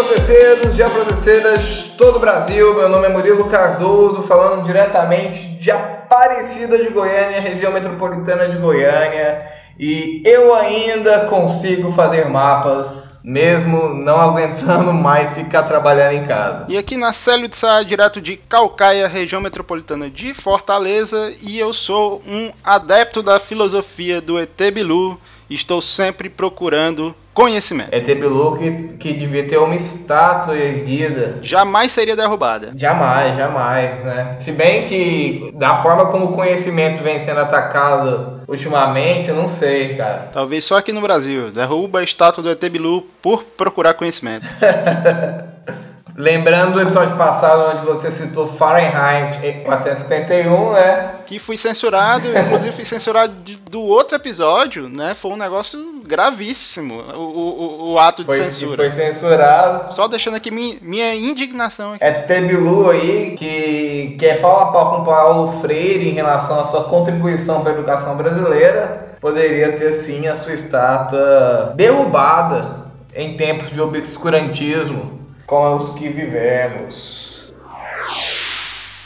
geoprocesseiros, geoprocesseiras, todo o Brasil. Meu nome é Murilo Cardoso, falando diretamente de Aparecida de Goiânia, região metropolitana de Goiânia. E eu ainda consigo fazer mapas, mesmo não aguentando mais ficar trabalhando em casa. E aqui na Célio de Sá, direto de Calcaia, região metropolitana de Fortaleza, e eu sou um adepto da filosofia do ET Bilu. Estou sempre procurando conhecimento. É Bilu que, que devia ter uma estátua erguida. Jamais seria derrubada. Jamais, jamais, né? Se bem que da forma como o conhecimento vem sendo atacado ultimamente, eu não sei, cara. Talvez só aqui no Brasil. Derruba a estátua do ET Bilu por procurar conhecimento. Lembrando do episódio passado onde você citou Fahrenheit 451, né? Que fui censurado, inclusive fui censurado do outro episódio, né? Foi um negócio gravíssimo o, o, o ato foi, de censura. Foi censurado. Só deixando aqui minha, minha indignação. Aqui. É Tebilu aí, que, que é pau a pau com Paulo Freire em relação à sua contribuição para a educação brasileira. Poderia ter sim a sua estátua derrubada em tempos de obscurantismo com os que vivemos.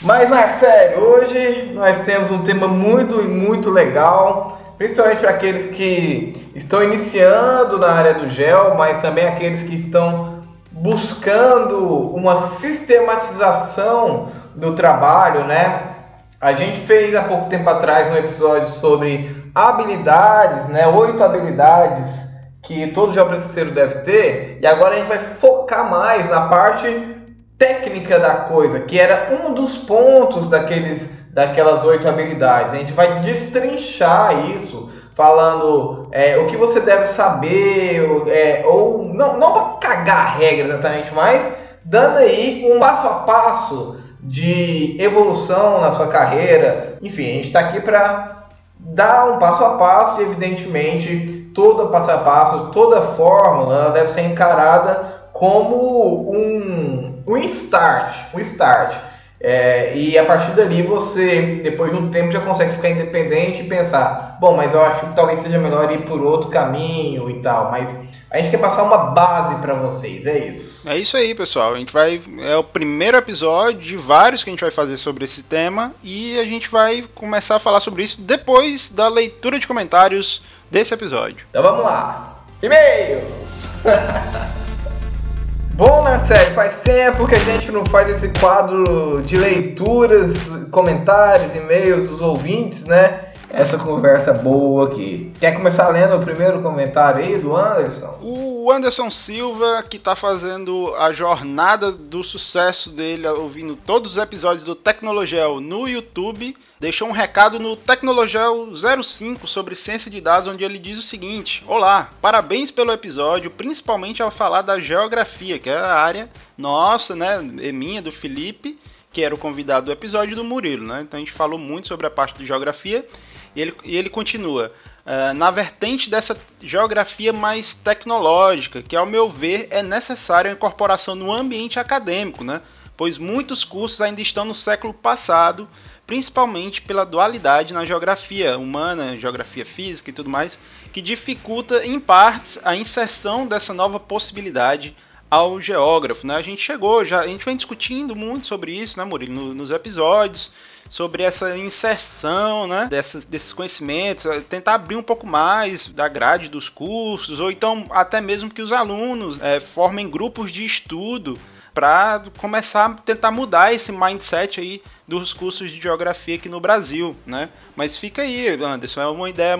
Mas Marcelo, hoje nós temos um tema muito e muito legal, principalmente para aqueles que estão iniciando na área do gel, mas também aqueles que estão buscando uma sistematização do trabalho, né? A gente fez há pouco tempo atrás um episódio sobre habilidades, né? Oito habilidades que todo geoprocesseiro deve ter, e agora a gente vai focar mais na parte técnica da coisa, que era um dos pontos daqueles, daquelas oito habilidades. A gente vai destrinchar isso, falando é, o que você deve saber, é, ou não, não para cagar a regra exatamente, mas dando aí um passo a passo de evolução na sua carreira. Enfim, a gente está aqui para dar um passo a passo e, evidentemente, toda passo a passo, toda fórmula deve ser encarada como um, um start, um start. É, e a partir dali você, depois de um tempo, já consegue ficar independente e pensar, bom, mas eu acho que talvez seja melhor ir por outro caminho e tal, mas a gente quer passar uma base para vocês, é isso. É isso aí, pessoal. A gente vai é o primeiro episódio de vários que a gente vai fazer sobre esse tema e a gente vai começar a falar sobre isso depois da leitura de comentários desse episódio. Então vamos lá. E-mails! Bom, né, série, faz tempo que a gente não faz esse quadro de leituras, comentários, e-mails dos ouvintes, né? Essa conversa boa aqui. Quer começar lendo o primeiro comentário aí do Anderson? O Anderson Silva, que está fazendo a jornada do sucesso dele, ouvindo todos os episódios do Tecnologel no YouTube, deixou um recado no Tecnologel 05 sobre ciência de dados, onde ele diz o seguinte: Olá, parabéns pelo episódio, principalmente ao falar da geografia, que é a área nossa, né? É minha, do Felipe que era o convidado do episódio do Murilo, né? Então a gente falou muito sobre a parte de geografia e ele, e ele continua. Uh, na vertente dessa geografia mais tecnológica, que ao meu ver é necessária a incorporação no ambiente acadêmico, né? pois muitos cursos ainda estão no século passado, principalmente pela dualidade na geografia humana, geografia física e tudo mais, que dificulta em partes a inserção dessa nova possibilidade ao geógrafo. Né? A gente chegou, já, a gente vem discutindo muito sobre isso, né, Murilo, no, nos episódios sobre essa inserção né, dessas, desses conhecimentos, eh, tentar abrir um pouco mais da grade dos cursos, ou então até mesmo que os alunos é, formem grupos de estudo para começar a tentar mudar esse mindset aí dos cursos de geografia aqui no Brasil, né? Mas fica aí, Anderson, é uma ideia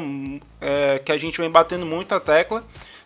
é, que a gente vem batendo muito a tecla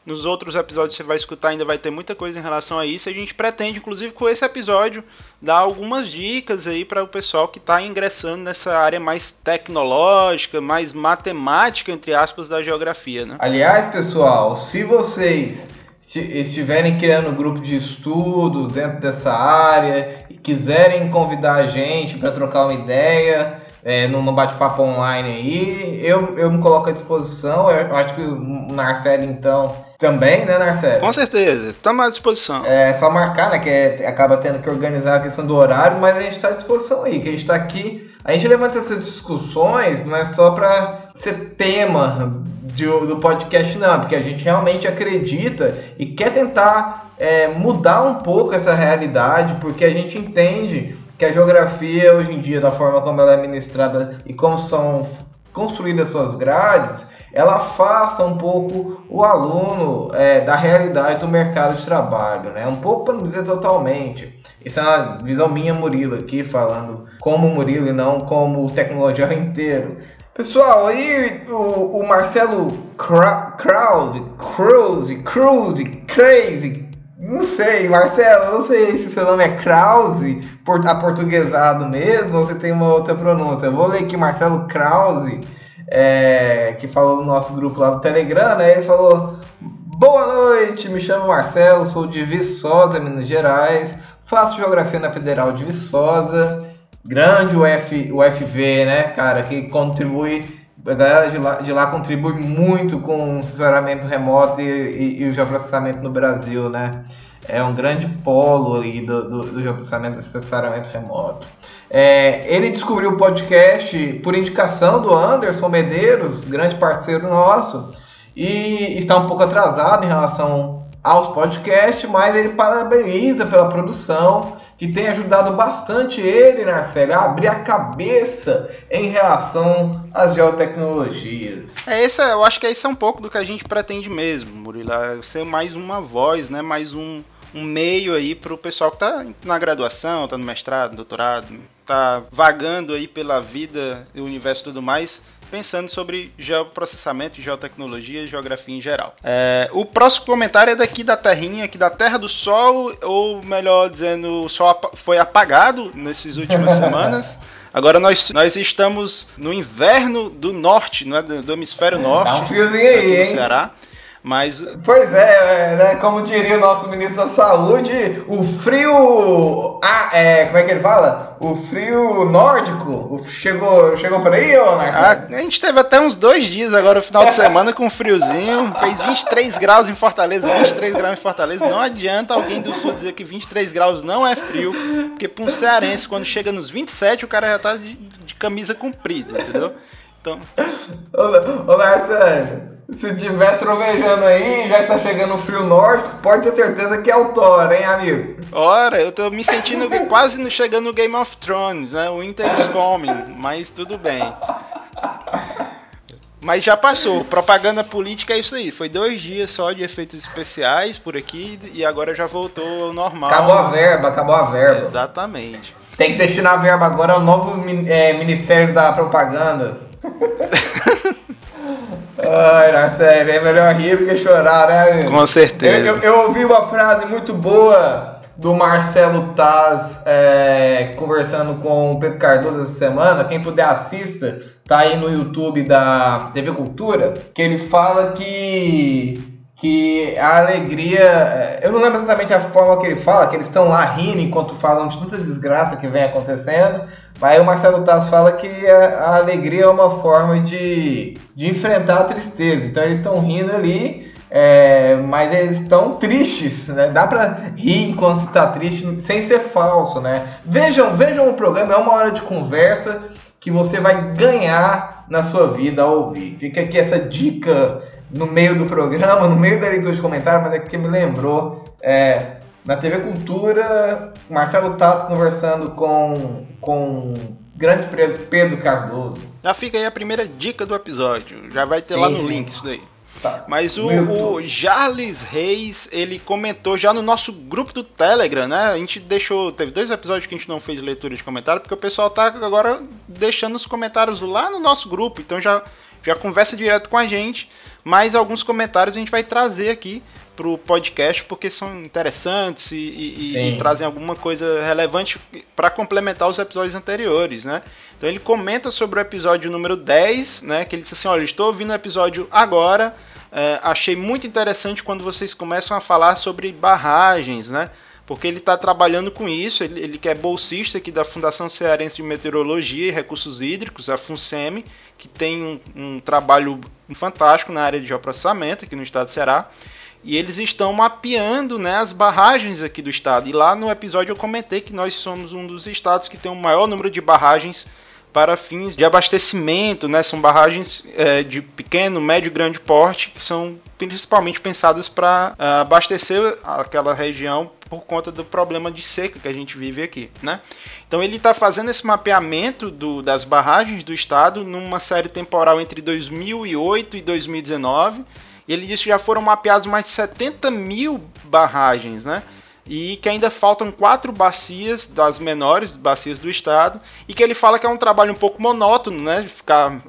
nos outros episódios você vai escutar, ainda vai ter muita coisa em relação a isso. A gente pretende, inclusive, com esse episódio, dar algumas dicas aí para o pessoal que está ingressando nessa área mais tecnológica, mais matemática, entre aspas, da geografia. Né? Aliás, pessoal, se vocês estiverem criando grupo de estudos dentro dessa área e quiserem convidar a gente para trocar uma ideia, é, bate-papo online aí, eu, eu me coloco à disposição. Eu acho que o Narcélio, então, também, né, Narcélio? Com certeza, estamos à disposição. É só marcar, né, que é, acaba tendo que organizar a questão do horário, mas a gente está à disposição aí, que a gente está aqui a gente levanta essas discussões não é só para ser tema de, do podcast, não, porque a gente realmente acredita e quer tentar é, mudar um pouco essa realidade, porque a gente entende que a geografia hoje em dia, da forma como ela é ministrada e como são construídas suas grades, ela afasta um pouco o aluno é, da realidade do mercado de trabalho, né? Um pouco para não dizer totalmente. Isso é uma visão minha, Murilo, aqui, falando como Murilo e não como tecnologia inteiro. Pessoal, aí o, o Marcelo Krause, Krause, Krause, Crazy, não sei, Marcelo, não sei se seu nome é Krause, aportuguesado mesmo, ou você tem uma outra pronúncia. Eu vou ler aqui Marcelo Krause, é, que falou no nosso grupo lá do Telegram, né? Ele falou: Boa noite, me chamo Marcelo, sou de Viçosa, Minas Gerais, faço geografia na Federal de Viçosa grande UF, UFV, né, cara, que contribui, a galera de lá, de lá contribui muito com o assessoramento remoto e, e, e o geoprocessamento no Brasil, né. É um grande polo ali do, do, do geoprocessamento e assessoramento remoto. É, ele descobriu o podcast por indicação do Anderson Medeiros, grande parceiro nosso, e está um pouco atrasado em relação aos podcasts, mas ele parabeniza pela produção que tem ajudado bastante ele, Narcélio, a abrir a cabeça em relação às geotecnologias. É, esse, eu acho que esse é um pouco do que a gente pretende mesmo, Murilo, é ser mais uma voz, né, mais um, um meio aí para o pessoal que está na graduação, está no mestrado, doutorado, está vagando aí pela vida, o universo e tudo mais, pensando sobre geoprocessamento, geotecnologia e geografia em geral. É, o próximo comentário é daqui da Terrinha, aqui da Terra do Sol, ou melhor dizendo, o Sol foi apagado nessas últimas semanas. Agora nós, nós estamos no inverno do norte, não é? do, hemisfério norte. Dá um friozinho aí, hein? Ceará. Mas. Pois é, né? Como diria o nosso ministro da Saúde, o frio. Ah, é, como é que ele fala? O frio nórdico. Chegou, chegou por aí, ô ah, A gente teve até uns dois dias agora, no final de semana, com friozinho. Fez 23 graus em Fortaleza, 23 graus em Fortaleza. Não adianta alguém do sul dizer que 23 graus não é frio, porque para um cearense, quando chega nos 27, o cara já tá de, de camisa comprida, entendeu? Então. Ô, ô Marcelo. Se tiver trovejando aí, já que tá chegando o frio norte, pode ter certeza que é o Thor, hein, amigo? Ora, eu tô me sentindo quase chegando no Game of Thrones, né? O Winter is coming, mas tudo bem. Mas já passou. Propaganda política é isso aí. Foi dois dias só de efeitos especiais por aqui e agora já voltou ao normal. Acabou a verba, acabou a verba. Exatamente. Tem que destinar a verba agora ao novo é, Ministério da Propaganda. Ai, na série, é melhor rir do que chorar, né? Com certeza. Eu, eu, eu, ouvi uma frase muito boa do Marcelo Taz é, conversando com o Pedro Cardoso essa semana. Quem puder assista, tá aí no YouTube da TV Cultura, que ele fala que que a alegria. É, eu não lembro exatamente a forma que ele fala, que eles estão lá rindo enquanto falam de tanta desgraça que vem acontecendo. Mas o Marcelo Tass fala que a, a, alegria é uma forma de, de enfrentar a tristeza. Então eles estão rindo ali, é, mas eles estão tristes, né? Dá pra rir enquanto está triste, sem ser falso, né? Vejam, vejam o programa, é uma hora de conversa que você vai ganhar na sua vida ao ouvir. Fica aqui essa dica no meio do programa, no meio da leitura de comentário, mas é que me lembrou. É, na TV Cultura, Marcelo Tasso conversando com, com grande Pedro Cardoso. Já fica aí a primeira dica do episódio. Já vai ter sim, lá no sim. link isso daí. Tá. Mas o, o Charles Reis, ele comentou já no nosso grupo do Telegram, né? A gente deixou. Teve dois episódios que a gente não fez leitura de comentário, porque o pessoal tá agora deixando os comentários lá no nosso grupo. Então já, já conversa direto com a gente. Mas alguns comentários a gente vai trazer aqui pro podcast porque são interessantes e, e, e trazem alguma coisa relevante para complementar os episódios anteriores, né? Então ele comenta sobre o episódio número 10, né? Que ele disse assim: olha, estou ouvindo o episódio agora. É, achei muito interessante quando vocês começam a falar sobre barragens, né? Porque ele está trabalhando com isso, ele, ele que é bolsista aqui da Fundação Cearense de Meteorologia e Recursos Hídricos, a FUNSEMI, que tem um, um trabalho fantástico na área de geoprocessamento aqui no estado do Ceará e eles estão mapeando né, as barragens aqui do estado. E lá no episódio eu comentei que nós somos um dos estados que tem o maior número de barragens para fins de abastecimento, né? São barragens é, de pequeno, médio e grande porte que são principalmente pensadas para uh, abastecer aquela região por conta do problema de seca que a gente vive aqui, né? Então ele está fazendo esse mapeamento do, das barragens do estado numa série temporal entre 2008 e 2019. E ele disse que já foram mapeados mais de 70 mil barragens, né? e que ainda faltam quatro bacias das menores bacias do estado e que ele fala que é um trabalho um pouco monótono, né, de ficar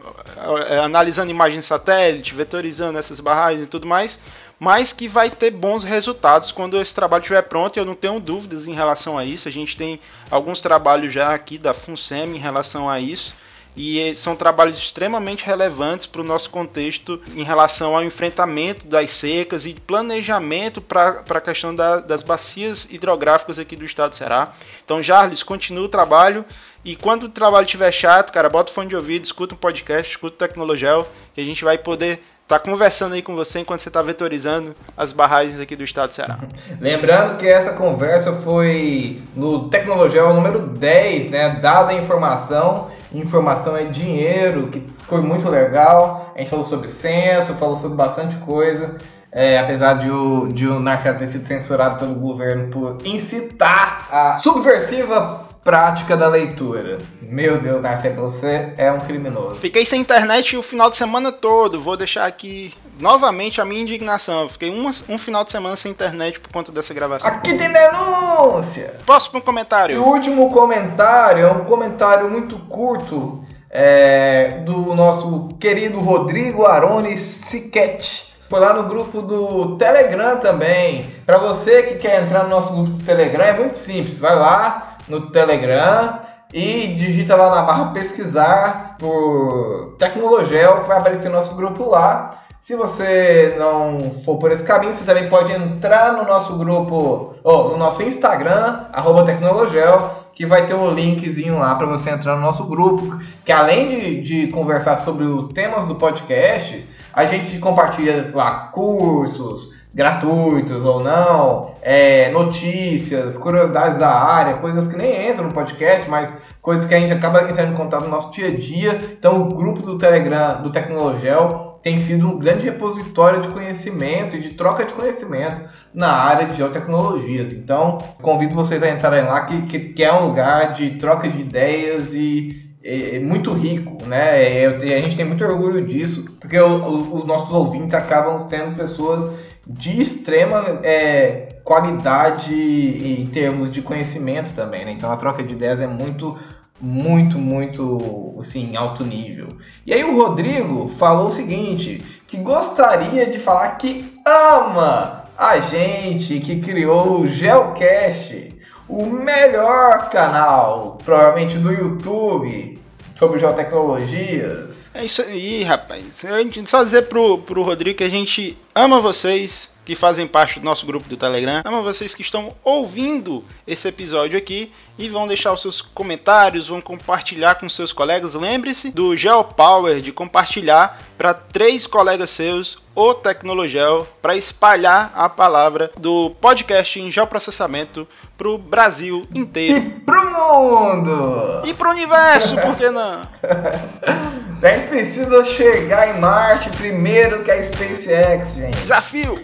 é, analisando imagens satélite, vetorizando essas barragens e tudo mais, mas que vai ter bons resultados quando esse trabalho estiver pronto. Eu não tenho dúvidas em relação a isso. A gente tem alguns trabalhos já aqui da FUNSEM em relação a isso e são trabalhos extremamente relevantes para o nosso contexto em relação ao enfrentamento das secas e planejamento para a questão da, das bacias hidrográficas aqui do estado do Ceará. Então, Jarles, continua o trabalho e quando o trabalho estiver chato, cara, bota o fone de ouvido, escuta um podcast, escuta o Tecnologel, que a gente vai poder tá conversando aí com você enquanto você está vetorizando as barragens aqui do estado do Ceará. Lembrando que essa conversa foi no Tecnologel número 10, né? Dada a informação, informação é dinheiro, que foi muito legal. A gente falou sobre censo, falou sobre bastante coisa. É, apesar de o, de o Narcea ter sido censurado pelo governo por incitar a subversiva prática da leitura. Meu Deus, Narcia, você é um criminoso. Fiquei sem internet o final de semana todo. Vou deixar aqui novamente a minha indignação. fiquei um, um final de semana sem internet por conta dessa gravação. Aqui tem denúncia! Próximo comentário. E o último comentário é um comentário muito curto é, do nosso querido Rodrigo Arone Siquete. Foi lá no grupo do Telegram também. Para você que quer entrar no nosso grupo do Telegram, é muito simples. Vai lá, no Telegram e digita lá na barra pesquisar por Tecnologel que vai aparecer nosso grupo lá. Se você não for por esse caminho, você também pode entrar no nosso grupo, ou no nosso Instagram, Tecnologel, que vai ter o um linkzinho lá para você entrar no nosso grupo, que além de, de conversar sobre os temas do podcast, a gente compartilha lá cursos, gratuitos ou não, é, notícias, curiosidades da área, coisas que nem entram no podcast, mas coisas que a gente acaba entrando em contato no nosso dia a dia. Então, o grupo do Telegram do Tecnologel tem sido um grande repositório de conhecimento e de troca de conhecimento na área de geotecnologias. Então, convido vocês a entrarem lá, que, que, que é um lugar de troca de ideias e é, muito rico, né? a gente tem muito orgulho disso, porque os nossos ouvintes acabam sendo pessoas de extrema é, qualidade em termos de conhecimento também, né? Então a troca de ideias é muito, muito, muito, assim, alto nível. E aí o Rodrigo falou o seguinte, que gostaria de falar que ama a gente que criou o Geocast, o melhor canal, provavelmente do YouTube, sobre geotecnologias. É isso aí, rapaz. Só dizer pro, pro Rodrigo que a gente ama vocês que fazem parte do nosso grupo do Telegram. Ama vocês que estão ouvindo esse episódio aqui e vão deixar os seus comentários, vão compartilhar com seus colegas. Lembre-se do GeoPower de compartilhar para três colegas seus o Tecnologel para espalhar a palavra do podcast em geoprocessamento para o Brasil inteiro. E pro mundo! E pro universo, por que não? A gente precisa chegar em Marte primeiro que a SpaceX, gente. Desafio!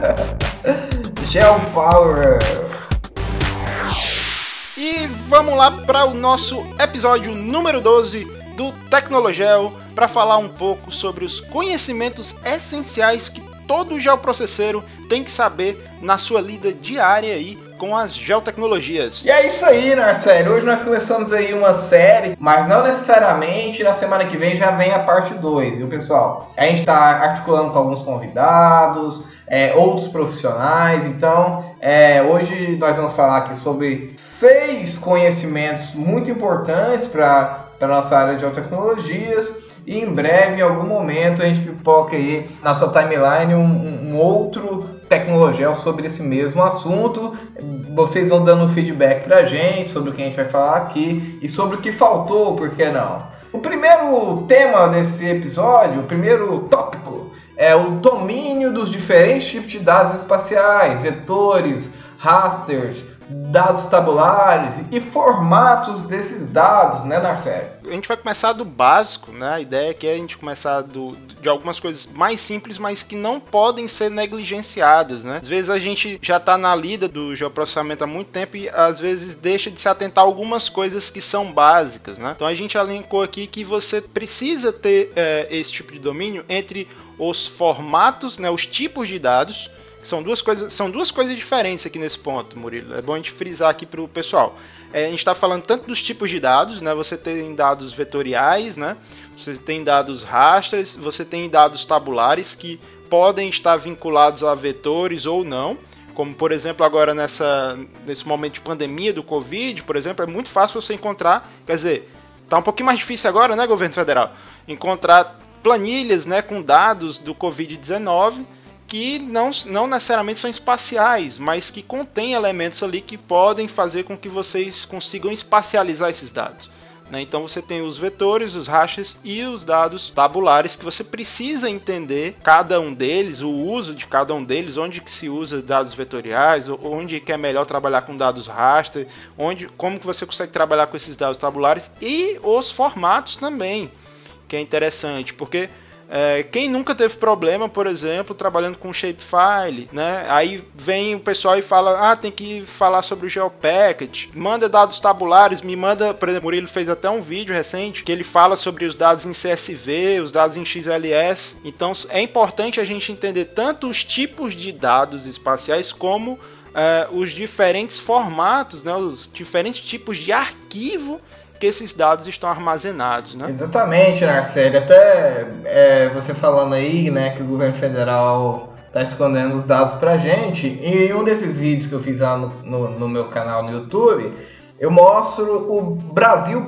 Gel Power! E vamos lá para o nosso episódio número 12 do Tecnologel para falar um pouco sobre os conhecimentos essenciais que todo geoprocesseiro tem que saber na sua lida diária aí com as geotecnologias. E é isso aí, né, série? Hoje nós começamos aí uma série, mas não necessariamente na semana que vem já vem a parte 2, viu, pessoal? A gente está articulando com alguns convidados, é, outros profissionais, então é, hoje nós vamos falar aqui sobre seis conhecimentos muito importantes para a nossa área de geotecnologias. E em breve, em algum momento, a gente pipoca aí na sua timeline um, um outro tecnologia sobre esse mesmo assunto. Vocês vão dando feedback pra gente sobre o que a gente vai falar aqui e sobre o que faltou, por que não? O primeiro tema desse episódio, o primeiro tópico, é o domínio dos diferentes tipos de dados espaciais, vetores, rasters, dados tabulares e formatos desses dados, né, Narcélio? A gente vai começar do básico, né? A ideia é a gente começar do, de algumas coisas mais simples, mas que não podem ser negligenciadas, né? Às vezes a gente já está na lida do geoprocessamento há muito tempo e às vezes deixa de se atentar a algumas coisas que são básicas, né? Então a gente elencou aqui que você precisa ter é, esse tipo de domínio entre os formatos, né, os tipos de dados, são duas coisas, são duas coisas diferentes aqui nesse ponto, Murilo. É bom a gente frisar aqui para o pessoal. É, a gente está falando tanto dos tipos de dados, né? Você tem dados vetoriais, né? Você tem dados rasters, você tem dados tabulares que podem estar vinculados a vetores ou não. Como por exemplo agora nessa nesse momento de pandemia do Covid, por exemplo, é muito fácil você encontrar, quer dizer, tá um pouquinho mais difícil agora, né, governo federal, encontrar planilhas, né, com dados do Covid-19 que não, não necessariamente são espaciais, mas que contêm elementos ali que podem fazer com que vocês consigam espacializar esses dados. Né? Então você tem os vetores, os hashes e os dados tabulares que você precisa entender cada um deles, o uso de cada um deles, onde que se usa dados vetoriais, onde que é melhor trabalhar com dados raster, onde, como que você consegue trabalhar com esses dados tabulares e os formatos também, que é interessante, porque é, quem nunca teve problema, por exemplo, trabalhando com shapefile, né? Aí vem o pessoal e fala: ah, tem que falar sobre o GeoPacket, manda dados tabulares, me manda, por exemplo, o Murilo fez até um vídeo recente que ele fala sobre os dados em CSV, os dados em XLS. Então é importante a gente entender tanto os tipos de dados espaciais como é, os diferentes formatos, né? Os diferentes tipos de arquivo que esses dados estão armazenados, né? Exatamente, Narcélio. Até é, você falando aí, né, que o governo federal está escondendo os dados para gente. E um desses vídeos que eu fiz lá no, no, no meu canal no YouTube, eu mostro o Brasil.io,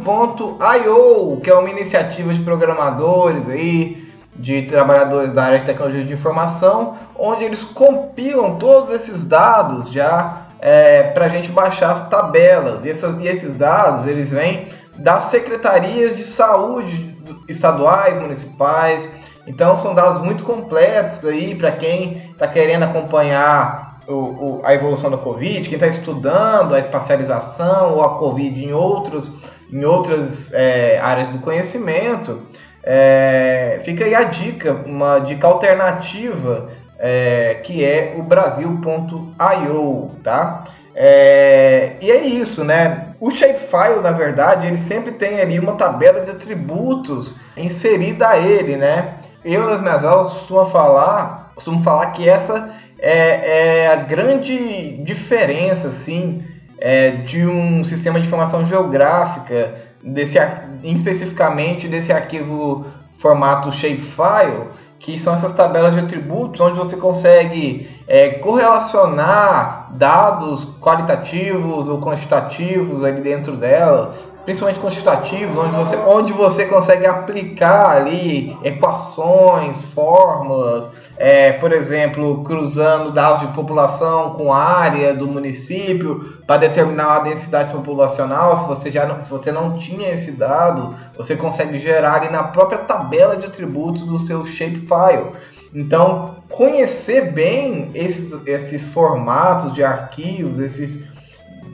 que é uma iniciativa de programadores aí, de trabalhadores da área de tecnologia de informação, onde eles compilam todos esses dados já é, para a gente baixar as tabelas. E, essas, e esses dados, eles vêm das secretarias de saúde estaduais, municipais. Então são dados muito completos aí para quem está querendo acompanhar o, o, a evolução da Covid, quem está estudando a espacialização ou a Covid em, outros, em outras é, áreas do conhecimento. É, fica aí a dica, uma dica alternativa é, que é o Brasil.io, tá? É, e é isso, né? O shapefile, na verdade, ele sempre tem ali uma tabela de atributos inserida a ele, né? Eu nas minhas aulas costumo falar, costumo falar que essa é, é a grande diferença, assim, é, de um sistema de informação geográfica, desse, especificamente desse arquivo formato shapefile, que são essas tabelas de atributos onde você consegue é, correlacionar dados qualitativos ou quantitativos ali dentro dela, principalmente quantitativos, onde você, onde você consegue aplicar ali equações, fórmulas, é, por exemplo, cruzando dados de população com área do município para determinar a densidade populacional. Se você já não, se você não tinha esse dado, você consegue gerar ali na própria tabela de atributos do seu shapefile. Então, conhecer bem esses, esses formatos de arquivos, esses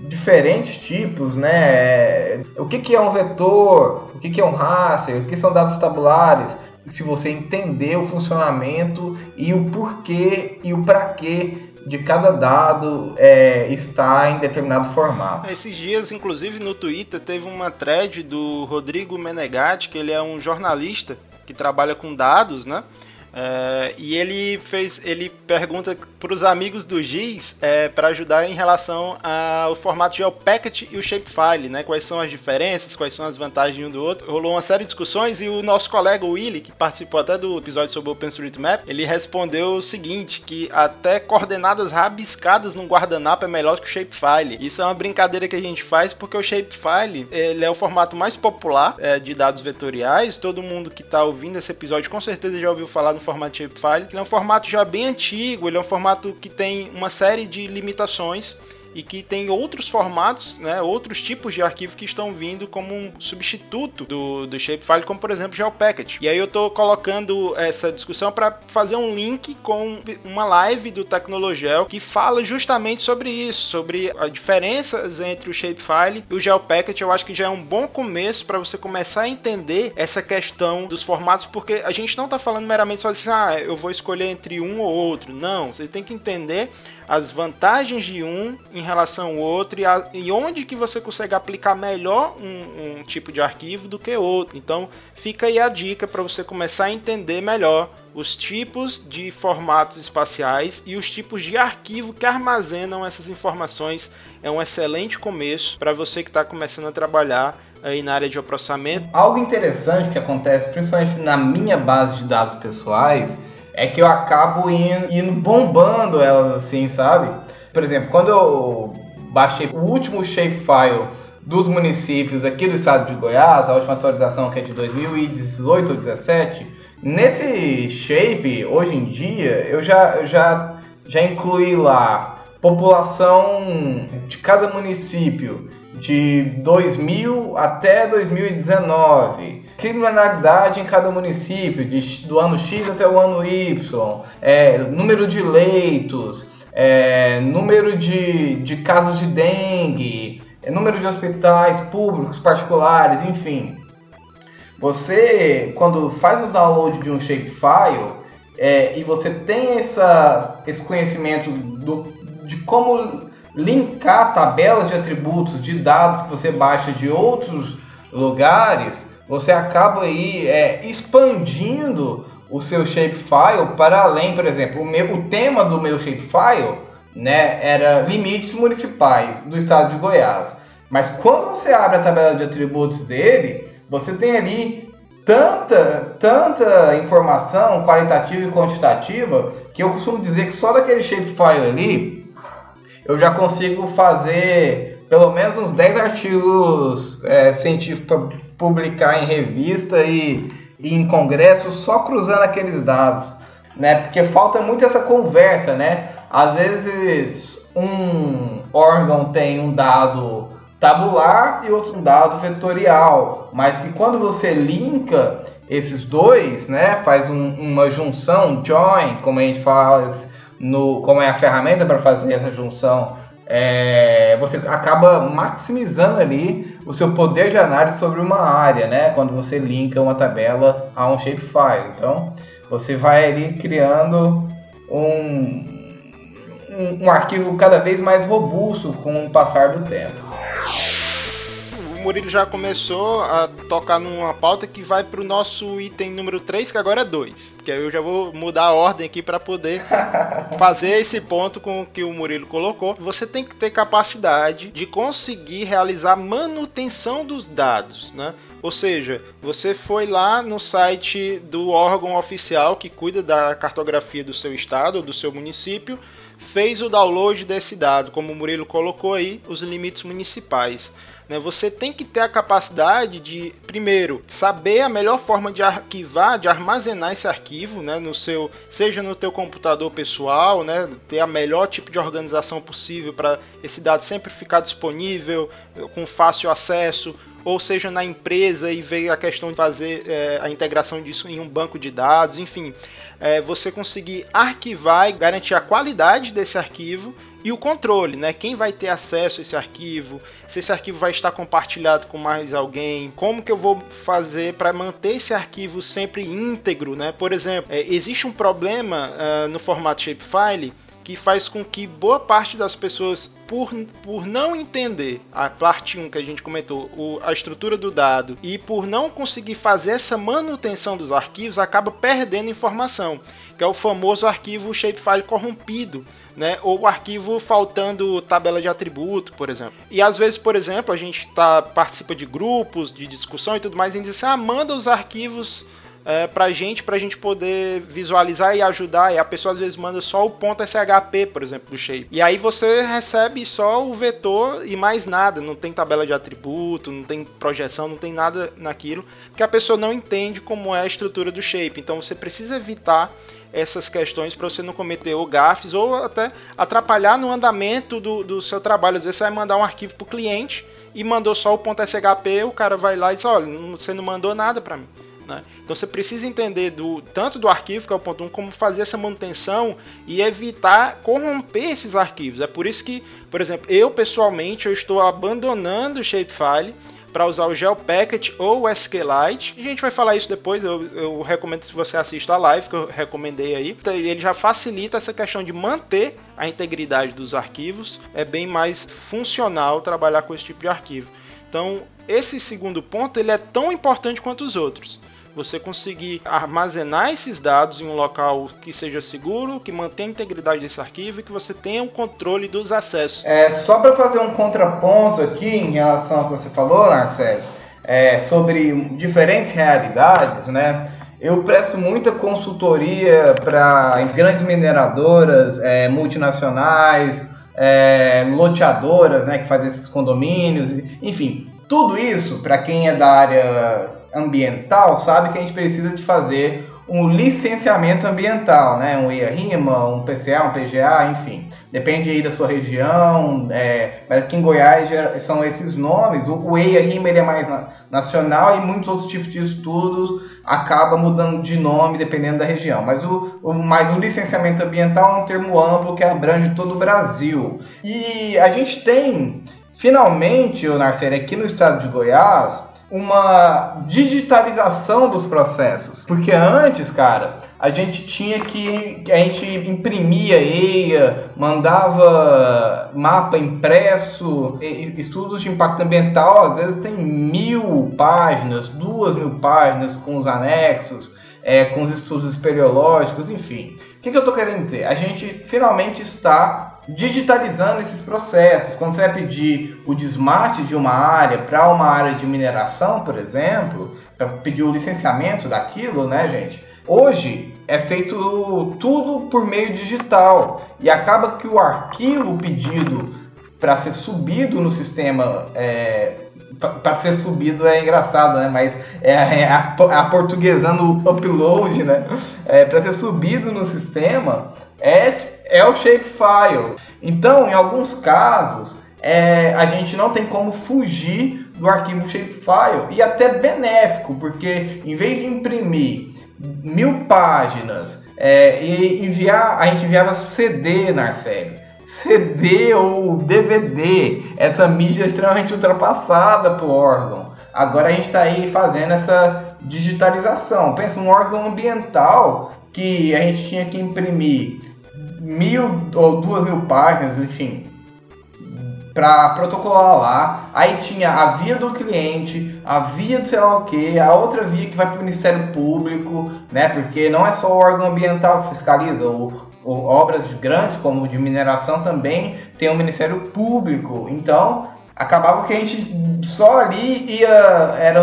diferentes tipos, né? O que, que é um vetor, o que, que é um raster, o que são dados tabulares, se você entender o funcionamento e o porquê e o para quê de cada dado é, está em determinado formato. Esses dias, inclusive, no Twitter teve uma thread do Rodrigo Menegatti, que ele é um jornalista que trabalha com dados, né? É, e ele fez, ele pergunta para os amigos do Giz é, para ajudar em relação ao formato GeoPacket e o Shapefile, né? Quais são as diferenças, quais são as vantagens de um do outro. Rolou uma série de discussões e o nosso colega Willy, que participou até do episódio sobre o OpenStreetMap, ele respondeu o seguinte, que até coordenadas rabiscadas num guardanapo é melhor que o Shapefile. Isso é uma brincadeira que a gente faz porque o Shapefile ele é o formato mais popular é, de dados vetoriais. Todo mundo que está ouvindo esse episódio com certeza já ouviu falar no formato Shapefile, que é um formato já bem antigo, ele é um formato que tem uma série de limitações e que tem outros formatos, né, outros tipos de arquivo que estão vindo como um substituto do, do Shapefile, como por exemplo GeoPacket. E aí eu estou colocando essa discussão para fazer um link com uma live do Tecnologel que fala justamente sobre isso, sobre as diferenças entre o Shapefile e o GeoPacket. Eu acho que já é um bom começo para você começar a entender essa questão dos formatos, porque a gente não está falando meramente só assim, ah, eu vou escolher entre um ou outro. Não, você tem que entender as vantagens de um em relação ao outro e, a, e onde que você consegue aplicar melhor um, um, tipo de arquivo do que outro. Então fica aí a dica para você começar a entender melhor os tipos de formatos espaciais e os tipos de arquivo que armazenam essas informações. É um excelente começo para você que está começando a trabalhar aí na área de processamento. Algo interessante que acontece principalmente na minha base de dados pessoais é que eu acabo indo, indo bombando elas assim, sabe? Por exemplo, quando eu baixei o último shapefile dos municípios aqui do estado de Goiás, a última atualização que é de 2018 ou 2017, nesse shape, hoje em dia, eu já, já, já incluí lá população de cada município de 2000 até 2019 criminalidade em cada município, de, do ano X até o ano Y, é, número de leitos, é, número de, de casos de dengue, é, número de hospitais públicos, particulares, enfim. Você, quando faz o download de um shapefile é, e você tem essa, esse conhecimento do, de como linkar tabelas de atributos de dados que você baixa de outros lugares, você acaba aí é, expandindo o seu shapefile para além, por exemplo, o, meu, o tema do meu shapefile né, era limites municipais do estado de Goiás. Mas quando você abre a tabela de atributos dele, você tem ali tanta, tanta informação qualitativa e quantitativa que eu costumo dizer que só daquele shapefile ali eu já consigo fazer pelo menos uns 10 artigos é, científicos publicar em revista e, e em congresso só cruzando aqueles dados, né? Porque falta muito essa conversa, né? Às vezes um órgão tem um dado tabular e outro um dado vetorial, mas que quando você linka esses dois, né, faz um, uma junção, join, como a gente faz no, como é a ferramenta para fazer essa junção é, você acaba maximizando ali o seu poder de análise sobre uma área, né? Quando você linka uma tabela a um shapefile. Então, você vai ali criando um, um, um arquivo cada vez mais robusto com o passar do tempo. Murilo já começou a tocar numa pauta que vai para o nosso item número 3, que agora é 2. Que aí eu já vou mudar a ordem aqui para poder fazer esse ponto com o que o Murilo colocou. Você tem que ter capacidade de conseguir realizar manutenção dos dados, né? Ou seja, você foi lá no site do órgão oficial que cuida da cartografia do seu estado ou do seu município, fez o download desse dado, como o Murilo colocou aí, os limites municipais. Né? Você tem que ter a capacidade de, primeiro, saber a melhor forma de arquivar, de armazenar esse arquivo, né? no seu, seja no teu computador pessoal, né? ter a melhor tipo de organização possível para esse dado sempre ficar disponível, com fácil acesso, ou seja na empresa e ver a questão de fazer é, a integração disso em um banco de dados, enfim, é, você conseguir arquivar e garantir a qualidade desse arquivo e o controle, né? Quem vai ter acesso a esse arquivo, se esse arquivo vai estar compartilhado com mais alguém, como que eu vou fazer para manter esse arquivo sempre íntegro, né? Por exemplo, é, existe um problema uh, no formato shapefile que faz com que boa parte das pessoas, por, por não entender a parte 1 que a gente comentou, o, a estrutura do dado, e por não conseguir fazer essa manutenção dos arquivos, acaba perdendo informação, que é o famoso arquivo shapefile corrompido, né? Ou o arquivo faltando tabela de atributo, por exemplo. E às vezes, por exemplo, a gente tá, participa de grupos de discussão e tudo mais, e diz assim, ah, manda os arquivos é, pra gente, pra gente poder visualizar e ajudar. E a pessoa às vezes manda só o ponto SHP, por exemplo, do shape. E aí você recebe só o vetor e mais nada. Não tem tabela de atributo, não tem projeção, não tem nada naquilo. Porque a pessoa não entende como é a estrutura do shape. Então você precisa evitar essas questões para você não cometer ou gafes ou até atrapalhar no andamento do, do seu trabalho. Às vezes você vai mandar um arquivo para o cliente e mandou só o ponto .shp, o cara vai lá e diz, olha, você não mandou nada para mim. Né? Então você precisa entender do, tanto do arquivo, que é o ponto 1, como fazer essa manutenção e evitar corromper esses arquivos. É por isso que, por exemplo, eu pessoalmente eu estou abandonando o Shapefile para usar o GeoPacket ou o SQLite. A gente vai falar isso depois, eu, eu recomendo se você assista a live que eu recomendei aí. Então, ele já facilita essa questão de manter a integridade dos arquivos. É bem mais funcional trabalhar com esse tipo de arquivo. Então, esse segundo ponto ele é tão importante quanto os outros você conseguir armazenar esses dados em um local que seja seguro, que mantenha a integridade desse arquivo e que você tenha o controle dos acessos. É, só para fazer um contraponto aqui em relação ao que você falou, Marcelo, é, sobre diferentes realidades, né? Eu presto muita consultoria para grandes mineradoras, é, multinacionais, é, loteadoras, né, que fazem esses condomínios, enfim, tudo isso para quem é da área ambiental sabe que a gente precisa de fazer um licenciamento ambiental, né? Um EIA-RIMA, um PCA, um PGA, enfim. Depende aí da sua região, é, mas aqui em Goiás são esses nomes. O, o EIA-RIMA ele é mais na, nacional e muitos outros tipos de estudos acabam mudando de nome dependendo da região. Mas o, o, mas o licenciamento ambiental é um termo amplo que abrange todo o Brasil. E a gente tem, finalmente, o Narcere, aqui no estado de Goiás, uma digitalização dos processos. Porque antes, cara, a gente tinha que. A gente imprimia EIA, mandava mapa impresso, estudos de impacto ambiental, às vezes tem mil páginas, duas mil páginas com os anexos, é, com os estudos espeleológicos, enfim. O que, que eu estou querendo dizer? A gente finalmente está digitalizando esses processos. Quando você vai pedir o desmate de uma área para uma área de mineração, por exemplo, para pedir o licenciamento daquilo, né, gente? Hoje é feito tudo por meio digital e acaba que o arquivo pedido para ser subido no sistema é, para ser subido é engraçado, né? Mas é, é a, a portuguesando o upload, né? É, para ser subido no sistema é é o shapefile. Então, em alguns casos, é, a gente não tem como fugir do arquivo shapefile e até benéfico, porque em vez de imprimir mil páginas é, e enviar, a gente enviava CD na série. CD ou DVD, essa mídia é extremamente ultrapassada o órgão. Agora a gente está aí fazendo essa digitalização. Pensa um órgão ambiental que a gente tinha que imprimir mil ou duas mil páginas, enfim, para protocolar lá. Aí tinha a via do cliente, a via do sei lá o que, a outra via que vai para o Ministério Público, né? Porque não é só o órgão ambiental que fiscaliza, o, obras grandes como de mineração também tem o Ministério Público. Então acabava que a gente só ali ia era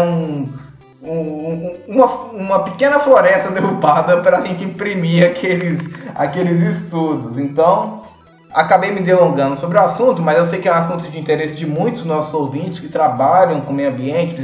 um um, uma, uma pequena floresta derrubada para a gente imprimir aqueles, aqueles estudos. Então, acabei me delongando sobre o assunto, mas eu sei que é um assunto de interesse de muitos nossos ouvintes que trabalham com meio ambiente,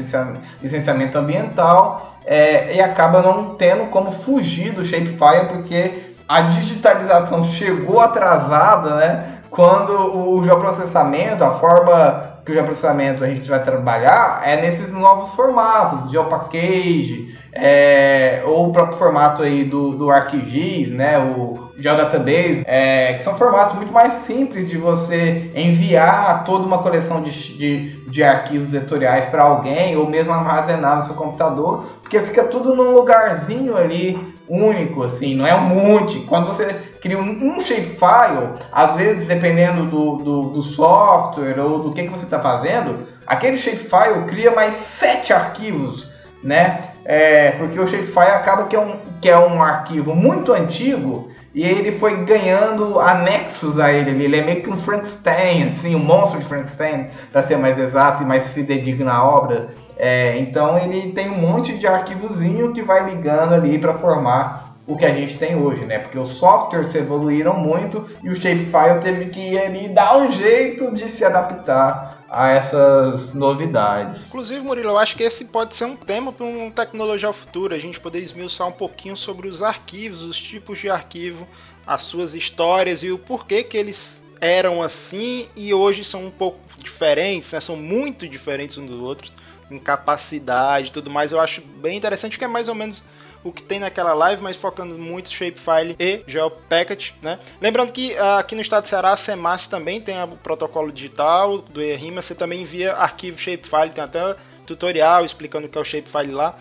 licenciamento ambiental, é, e acaba não tendo como fugir do Shapefile, porque a digitalização chegou atrasada, né? Quando o geoprocessamento, a forma que o geoprocessamento a gente vai trabalhar é nesses novos formatos, GeoPackage, é, ou o próprio formato aí do, do ArcGIS, né, o GeoDatabase, é, que são formatos muito mais simples de você enviar toda uma coleção de, de, de arquivos vetoriais para alguém, ou mesmo armazenar no seu computador, porque fica tudo num lugarzinho ali único, assim, não é um monte. Quando você cria um, um shapefile, às vezes, dependendo do, do, do software ou do que, que você está fazendo, aquele shapefile cria mais sete arquivos, né? É, porque o shapefile acaba que é, um, que é um arquivo muito antigo e ele foi ganhando anexos a ele. Ele é meio que um Frankenstein, assim, um monstro de Frankenstein, para ser mais exato e mais fidedigno à obra. É, então ele tem um monte de arquivozinho que vai ligando ali para formar o que a gente tem hoje, né? Porque os softwares evoluíram muito e o Shapefile teve que ali dar um jeito de se adaptar a essas novidades. Inclusive, Murilo, eu acho que esse pode ser um tema para uma tecnologia futura, a gente poder esmiuçar um pouquinho sobre os arquivos, os tipos de arquivo, as suas histórias e o porquê que eles eram assim e hoje são um pouco diferentes, né? São muito diferentes uns dos outros em capacidade e tudo mais. Eu acho bem interessante que é mais ou menos o que tem naquela live, mas focando muito Shapefile e GeoPacket, né? Lembrando que uh, aqui no estado do Ceará, a CEMAS também tem o protocolo digital do ERIMA, você também envia arquivo Shapefile, tem até tutorial explicando o que é o Shapefile lá.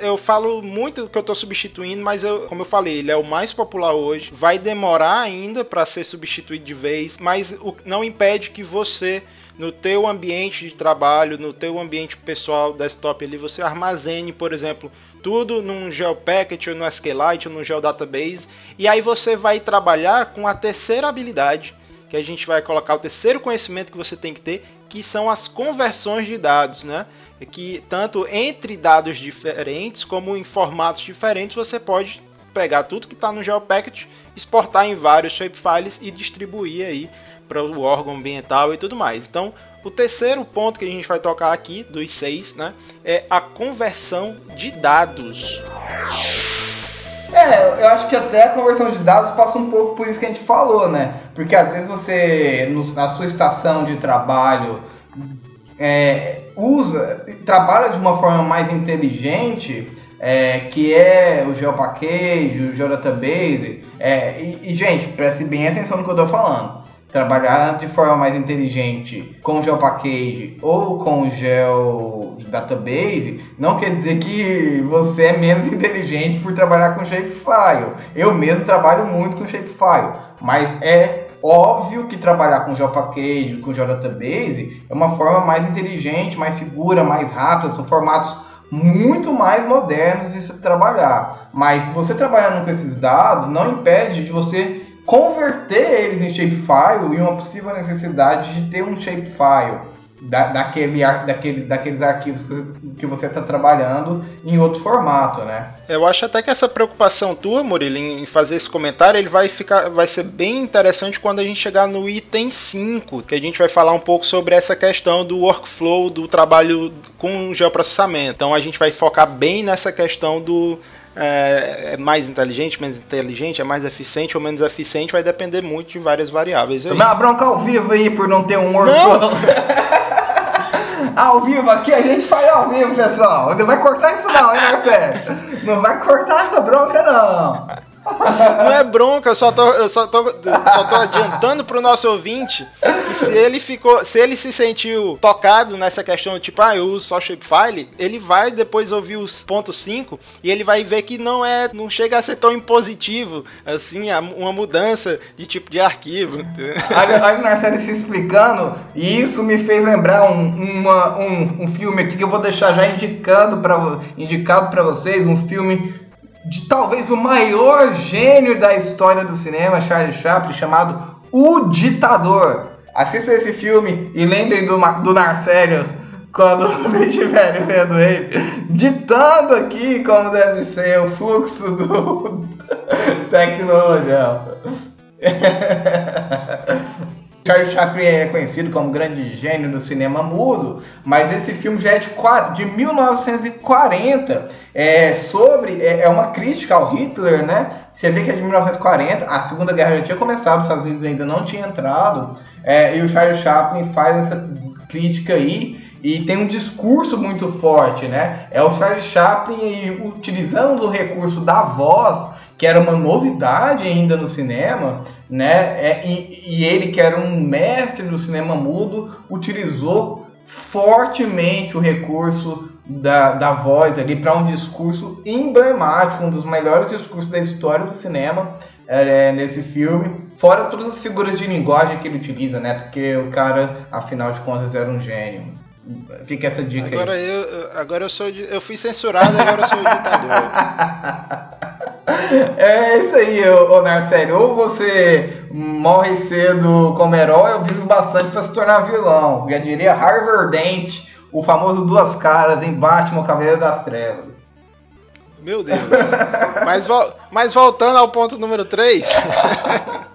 Eu falo muito que eu estou substituindo, mas eu, como eu falei, ele é o mais popular hoje. Vai demorar ainda para ser substituído de vez, mas não impede que você no teu ambiente de trabalho, no teu ambiente pessoal desktop ali, você armazene, por exemplo, tudo num GeoPacket ou no SQLite ou no GeoDatabase, e aí você vai trabalhar com a terceira habilidade, que a gente vai colocar o terceiro conhecimento que você tem que ter, que são as conversões de dados, né? Que tanto entre dados diferentes como em formatos diferentes você pode pegar tudo que está no GeoPacket, exportar em vários shapefiles e distribuir aí para o órgão ambiental e tudo mais. Então, o terceiro ponto que a gente vai tocar aqui, dos seis, né, é a conversão de dados. É, eu acho que até a conversão de dados passa um pouco por isso que a gente falou, né? Porque às vezes você, na sua estação de trabalho, é, usa, trabalha de uma forma mais inteligente, é, que é o GeoPackage, o GeoDatabase. É, e, e, gente, preste bem atenção no que eu estou falando trabalhar de forma mais inteligente com o GeoPackage ou com o GeoDatabase, não quer dizer que você é menos inteligente por trabalhar com Shapefile. Eu mesmo trabalho muito com Shapefile, mas é óbvio que trabalhar com GeoPackage, com GeoDatabase é uma forma mais inteligente, mais segura, mais rápida, são formatos muito mais modernos de se trabalhar. Mas você trabalhando com esses dados não impede de você converter eles em shapefile e uma possível necessidade de ter um shapefile da, daquele, daquele, daqueles arquivos que você está trabalhando em outro formato, né? Eu acho até que essa preocupação tua, Murilo, em fazer esse comentário, ele vai ficar, vai ser bem interessante quando a gente chegar no item 5, que a gente vai falar um pouco sobre essa questão do workflow do trabalho com geoprocessamento. Então a gente vai focar bem nessa questão do é, é, mais inteligente, menos inteligente, é mais eficiente ou menos eficiente, vai depender muito de várias variáveis. Aí. Uma bronca ao vivo aí por não ter um workflow. ao vivo aqui, a gente faz ao vivo, pessoal. Não vai cortar isso não, hein, Marcelo? Não vai cortar essa bronca não. Não é bronca, eu só tô, eu só tô, só tô adiantando pro nosso ouvinte que se ele ficou, se ele se sentiu tocado nessa questão, tipo, ah, eu uso só Shapefile, ele vai depois ouvir os pontos 5 e ele vai ver que não é, não chega a ser tão impositivo assim, uma mudança de tipo de arquivo. Olha, olha o se explicando, e isso me fez lembrar um, uma, um, um filme aqui que eu vou deixar já indicando pra, indicado para vocês, um filme de talvez o maior gênio da história do cinema, Charlie Chaplin, chamado O Ditador. Assistam esse filme e lembrem do, do Narcélio quando estiverem vendo ele, ditando aqui como deve ser o fluxo do tecnologia. Charlie Chaplin é conhecido como grande gênio do cinema mudo, mas esse filme já é de, de 1940, é sobre é, é uma crítica ao Hitler, né? Você vê que é de 1940, a Segunda Guerra já tinha começado, os Estados Unidos ainda não tinha entrado, é, e o Charlie Chaplin faz essa crítica aí e tem um discurso muito forte, né? É o Charlie Chaplin utilizando o recurso da voz, que era uma novidade ainda no cinema, né? É, e, e, ele, que era um mestre do cinema mudo, utilizou fortemente o recurso da, da voz ali para um discurso emblemático, um dos melhores discursos da história do cinema é, nesse filme. Fora todas as figuras de linguagem que ele utiliza, né? Porque o cara, afinal de contas, era um gênio. Fica essa dica agora aí. Eu, agora eu sou eu fui censurado, agora eu sou ditador. É isso aí, ô, Narcélio. Ou você morre cedo como herói ou vive bastante para se tornar vilão. Já diria Harvard Dent, o famoso Duas Caras em Batman, Cavaleiro das Trevas. Meu Deus. mas, mas voltando ao ponto número 3.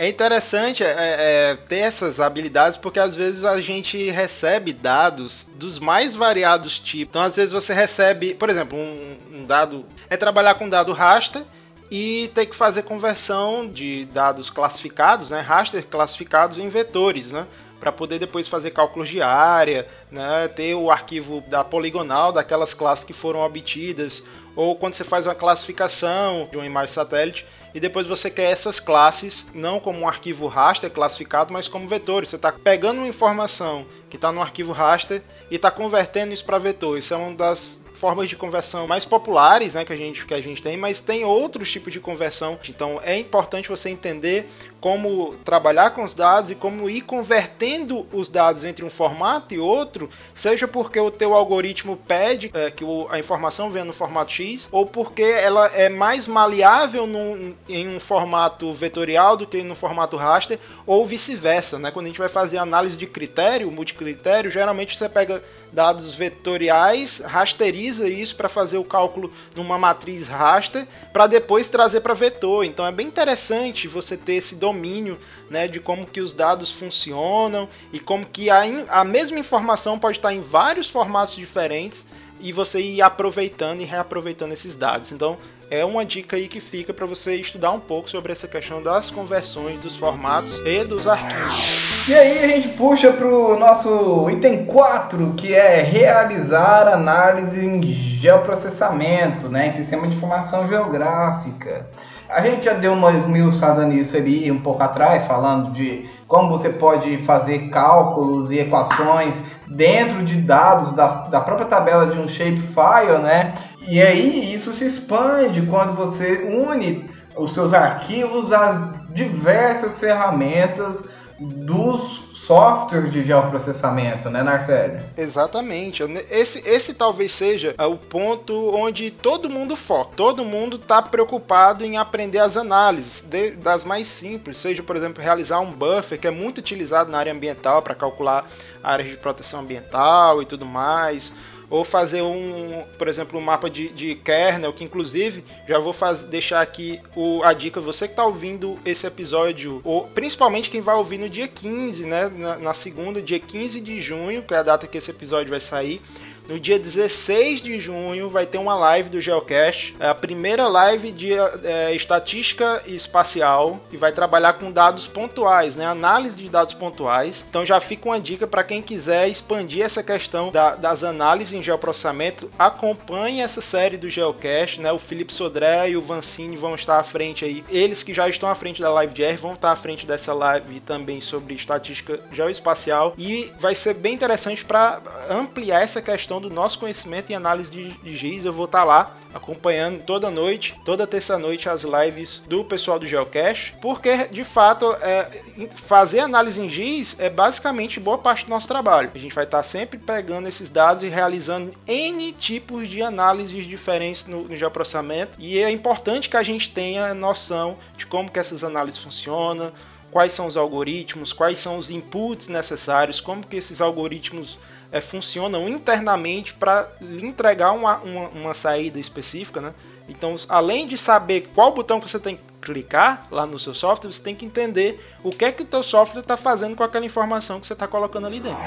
É interessante é, é, ter essas habilidades porque às vezes a gente recebe dados dos mais variados tipos. Então, às vezes você recebe, por exemplo, um, um dado. É trabalhar com dado raster e ter que fazer conversão de dados classificados, né, raster classificados em vetores, né, para poder depois fazer cálculos de área, né, ter o arquivo da poligonal daquelas classes que foram obtidas, ou quando você faz uma classificação de uma imagem satélite, e depois você quer essas classes não como um arquivo raster classificado, mas como vetores. Você está pegando uma informação que está no arquivo raster e está convertendo isso para vetor. Isso é uma das formas de conversão mais populares né, que, a gente, que a gente tem, mas tem outros tipos de conversão. Então é importante você entender como trabalhar com os dados e como ir convertendo os dados entre um formato e outro, seja porque o teu algoritmo pede é, que o, a informação venha no formato X, ou porque ela é mais maleável num, em um formato vetorial do que no formato raster, ou vice-versa. Né? Quando a gente vai fazer análise de critério, multicritério, geralmente você pega dados vetoriais, rasteriza isso para fazer o cálculo numa matriz raster, para depois trazer para vetor. Então é bem interessante você ter esse domínio né, de como que os dados funcionam e como que a, a mesma informação pode estar em vários formatos diferentes e você ir aproveitando e reaproveitando esses dados. Então é uma dica aí que fica para você estudar um pouco sobre essa questão das conversões dos formatos e dos arquivos. E aí a gente puxa para o nosso item 4, que é realizar análise em geoprocessamento, né, em sistema de informação geográfica. A gente já deu uma esmiuçada nisso ali um pouco atrás, falando de como você pode fazer cálculos e equações dentro de dados da, da própria tabela de um shapefile, né? E aí isso se expande quando você une os seus arquivos às diversas ferramentas dos softwares de geoprocessamento, né, Narcélio? Exatamente. Esse, esse talvez seja o ponto onde todo mundo foca. Todo mundo está preocupado em aprender as análises, de, das mais simples, seja, por exemplo, realizar um buffer, que é muito utilizado na área ambiental para calcular áreas de proteção ambiental e tudo mais ou fazer um, por exemplo, um mapa de, de kernel, que inclusive já vou faz, deixar aqui o, a dica, você que está ouvindo esse episódio, ou principalmente quem vai ouvir no dia 15, né, na, na segunda, dia 15 de junho, que é a data que esse episódio vai sair, no dia 16 de junho vai ter uma live do Geocache, é a primeira live de é, estatística espacial e vai trabalhar com dados pontuais, né? Análise de dados pontuais. Então já fica uma dica para quem quiser expandir essa questão da, das análises em geoprocessamento. Acompanhe essa série do Geocache, né? O Felipe Sodré e o Vancini vão estar à frente aí. Eles que já estão à frente da live de R vão estar à frente dessa live também sobre estatística geoespacial e vai ser bem interessante para ampliar essa questão questão do nosso conhecimento em análise de, de GIS. Eu vou estar lá acompanhando toda noite, toda terça-noite, as lives do pessoal do Geocache, porque de fato é, fazer análise em GIS é basicamente boa parte do nosso trabalho. A gente vai estar sempre pegando esses dados e realizando N tipos de análises diferentes no, no geoprocessamento, e é importante que a gente tenha noção de como que essas análises funcionam, quais são os algoritmos, quais são os inputs necessários, como que esses algoritmos é, funcionam internamente para lhe entregar uma, uma, uma, saída específica, né? Então, além de saber qual botão você tem que clicar lá no seu software, você tem que entender o que é que o teu software está fazendo com aquela informação que você está colocando ali dentro.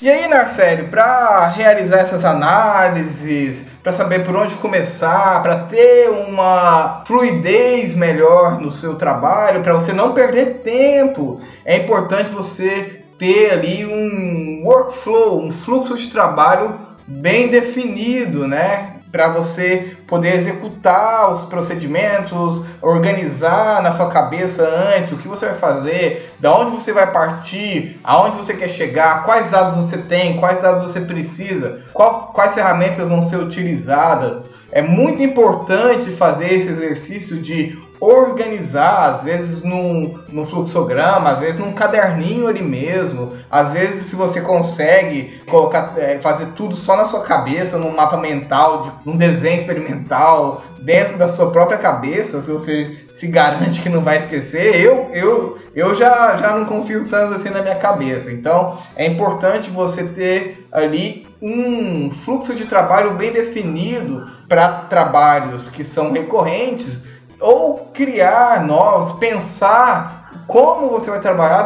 E aí, Narcélio, para realizar essas análises, para saber por onde começar, para ter uma fluidez melhor no seu trabalho, para você não perder tempo, é importante você ter ali um workflow, um fluxo de trabalho bem definido, né? Para você poder executar os procedimentos, organizar na sua cabeça antes o que você vai fazer, da onde você vai partir, aonde você quer chegar, quais dados você tem, quais dados você precisa, qual, quais ferramentas vão ser utilizadas. É muito importante fazer esse exercício de organizar, às vezes num, num fluxograma, às vezes num caderninho ali mesmo, às vezes se você consegue colocar, é, fazer tudo só na sua cabeça, num mapa mental, de, num desenho experimental, dentro da sua própria cabeça, se você se garante que não vai esquecer, eu, eu, eu já, já não confio tanto assim na minha cabeça. Então é importante você ter ali um fluxo de trabalho bem definido para trabalhos que são recorrentes ou criar novos, pensar como você vai trabalhar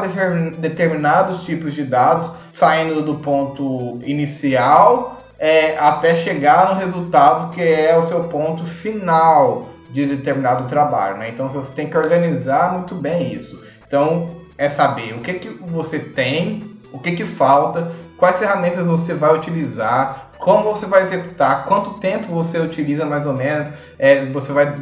determinados tipos de dados, saindo do ponto inicial é, até chegar no resultado que é o seu ponto final de determinado trabalho. Né? Então você tem que organizar muito bem isso. Então é saber o que, que você tem, o que, que falta, quais ferramentas você vai utilizar, como você vai executar, quanto tempo você utiliza mais ou menos, é, você vai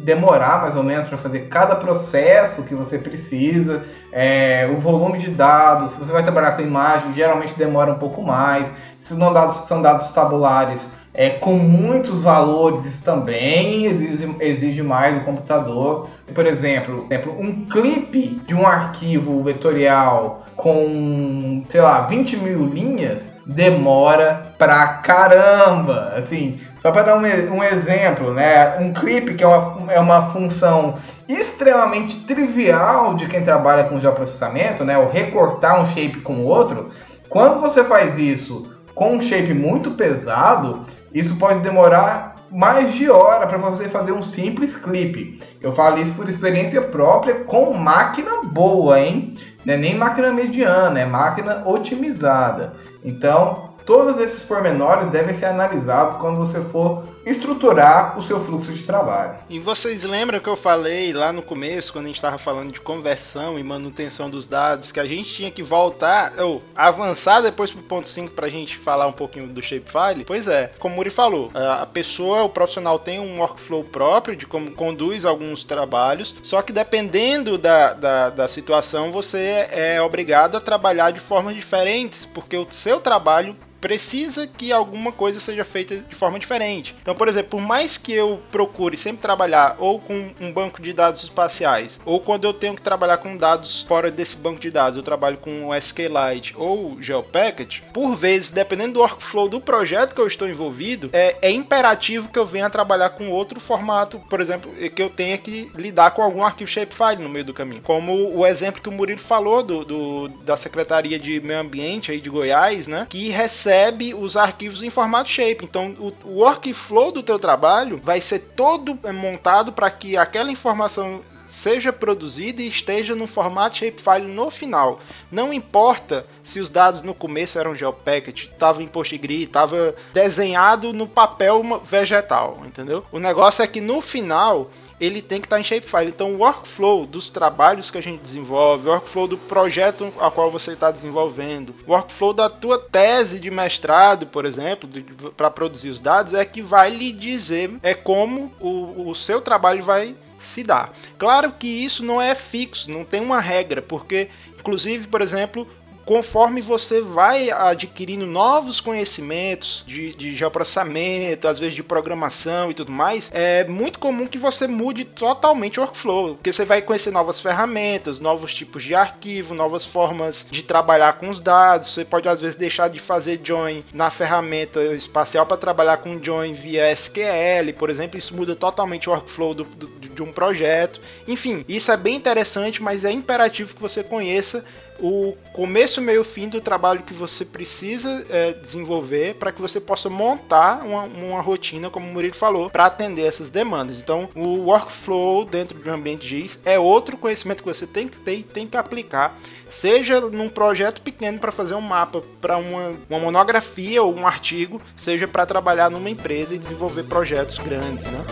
demorar mais ou menos para fazer cada processo que você precisa, é, o volume de dados, se você vai trabalhar com imagem, geralmente demora um pouco mais, se não dados, são dados tabulares, é, com muitos valores, isso também exige, exige mais do computador. Por exemplo, um clipe de um arquivo vetorial com, sei lá, 20 mil linhas, demora pra caramba. Assim, só para dar um, um, exemplo, né? Um clipe que é uma, é uma função extremamente trivial de quem trabalha com geoprocessamento, né? O recortar um shape com o outro. Quando você faz isso com um shape muito pesado, isso pode demorar mais de hora para você fazer um simples clipe. Eu falo isso por experiência própria com máquina boa, hein? Não é nem máquina mediana, é máquina otimizada. Então, todos esses pormenores devem ser analisados quando você for estruturar o seu fluxo de trabalho. E vocês lembram que eu falei lá no começo, quando a gente estava falando de conversão e manutenção dos dados, que a gente tinha que voltar, ou avançar depois para o ponto 5 para a gente falar um pouquinho do shapefile? Pois é, como o Muri falou, a pessoa, o profissional tem um workflow próprio de como conduz alguns trabalhos, só que dependendo da, da, da situação, você é obrigado a trabalhar de formas diferentes, porque o seu trabalho precisa que alguma coisa seja feita de forma diferente. Então, por exemplo, por mais que eu procure sempre trabalhar ou com um banco de dados espaciais, ou quando eu tenho que trabalhar com dados fora desse banco de dados, eu trabalho com o SQLite ou GeoPacket, por vezes, dependendo do workflow do projeto que eu estou envolvido, é, é imperativo que eu venha trabalhar com outro formato, por exemplo, que eu tenha que lidar com algum arquivo shapefile no meio do caminho. Como o exemplo que o Murilo falou do, do da Secretaria de Meio Ambiente aí de Goiás, né, que recebe recebe os arquivos em formato shape. Então, o, o workflow do teu trabalho vai ser todo é, montado para que aquela informação seja produzida e esteja no formato shapefile no final. Não importa se os dados no começo eram GeoPacket, estava em PostgreSQL, estava desenhado no papel vegetal, entendeu? O negócio é que no final ele tem que estar tá em Shapefile. Então, o workflow dos trabalhos que a gente desenvolve, o workflow do projeto a qual você está desenvolvendo, o workflow da tua tese de mestrado, por exemplo, para produzir os dados, é que vai lhe dizer é como o, o seu trabalho vai se dar. Claro que isso não é fixo, não tem uma regra, porque, inclusive, por exemplo, conforme você vai adquirindo novos conhecimentos de, de geoprocessamento, às vezes de programação e tudo mais, é muito comum que você mude totalmente o workflow, porque você vai conhecer novas ferramentas, novos tipos de arquivo, novas formas de trabalhar com os dados. Você pode às vezes deixar de fazer join na ferramenta espacial para trabalhar com join via SQL, por exemplo. Isso muda totalmente o workflow do, do, de um projeto. Enfim, isso é bem interessante, mas é imperativo que você conheça o começo, meio fim do trabalho que você precisa é, desenvolver para que você possa montar uma, uma rotina, como o Murilo falou, para atender essas demandas. Então, o workflow dentro de um ambiente GIS é outro conhecimento que você tem que ter e tem que aplicar, seja num projeto pequeno para fazer um mapa para uma, uma monografia ou um artigo, seja para trabalhar numa empresa e desenvolver projetos grandes, né?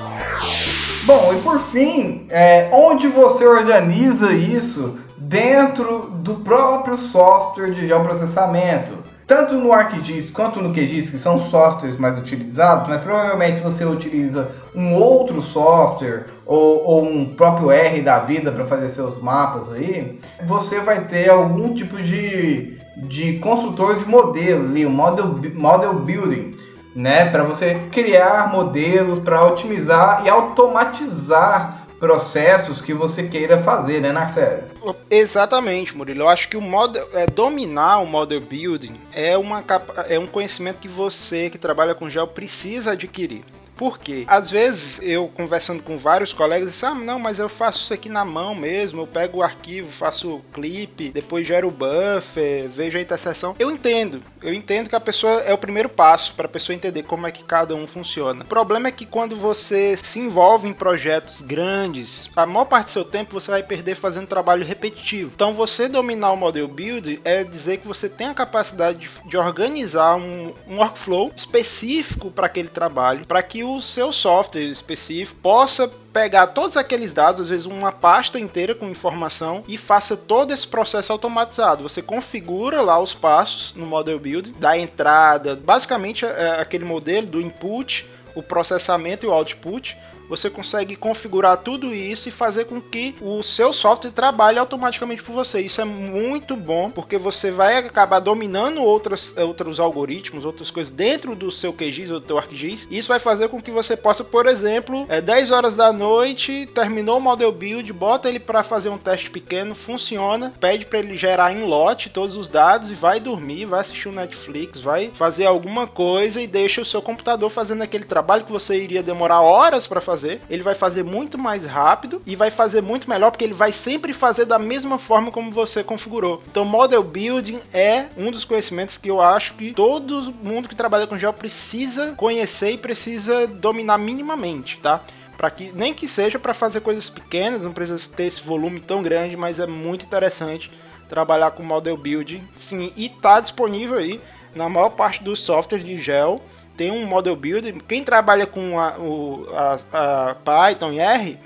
Bom, e por fim, é, onde você organiza isso dentro do próprio software de geoprocessamento. Tanto no ArcGIS quanto no QGIS, que são softwares mais utilizados, mas provavelmente você utiliza um outro software ou, ou um próprio R da vida para fazer seus mapas aí, você vai ter algum tipo de, de construtor de modelo ali, um model, model building. né, para você criar modelos, para otimizar e automatizar processos que você queira fazer, né, Narcélio? Exatamente, Murilo. Eu acho que o model, é, dominar o model building é, uma, é um conhecimento que você que trabalha com gel precisa adquirir. Por quê? Às vezes eu conversando com vários colegas, disse, ah, não, mas eu faço isso aqui na mão mesmo, eu pego o arquivo, faço o clipe, depois gero o buffer, vejo a interseção. Eu entendo, eu entendo que a pessoa é o primeiro passo para a pessoa entender como é que cada um funciona. O problema é que quando você se envolve em projetos grandes, a maior parte do seu tempo você vai perder fazendo trabalho repetitivo. Então você dominar o model build é dizer que você tem a capacidade de, de organizar um, um workflow específico para aquele trabalho, para que o seu software específico possa pegar todos aqueles dados, às vezes uma pasta inteira com informação e faça todo esse processo automatizado. Você configura lá os passos no model build, da entrada, basicamente é aquele modelo do input, o processamento e o output você consegue configurar tudo isso e fazer com que o seu software trabalhe automaticamente por você. Isso é muito bom, porque você vai acabar dominando outras, outros algoritmos, outras coisas dentro do seu QGIS ou do teu ArcGIS. Isso vai fazer com que você possa, por exemplo, é 10 horas da noite, terminou o model build, bota ele para fazer um teste pequeno, funciona, pede para ele gerar em lote todos os dados e vai dormir, vai assistir o um Netflix, vai fazer alguma coisa e deixa o seu computador fazendo aquele trabalho que você iria demorar horas para fazer fazer, ele vai fazer muito mais rápido e vai fazer muito melhor porque ele vai sempre fazer da mesma forma como você configurou. Então, model building é um dos conhecimentos que eu acho que todo mundo que trabalha com gel precisa conhecer e precisa dominar minimamente, tá? para que nem que seja para fazer coisas pequenas, não precisa ter esse volume tão grande, mas é muito interessante trabalhar com model building, sim, e tá disponível aí na maior parte dos softwares de gel tem um model builder. Quem trabalha com a, o, a, a Python e R,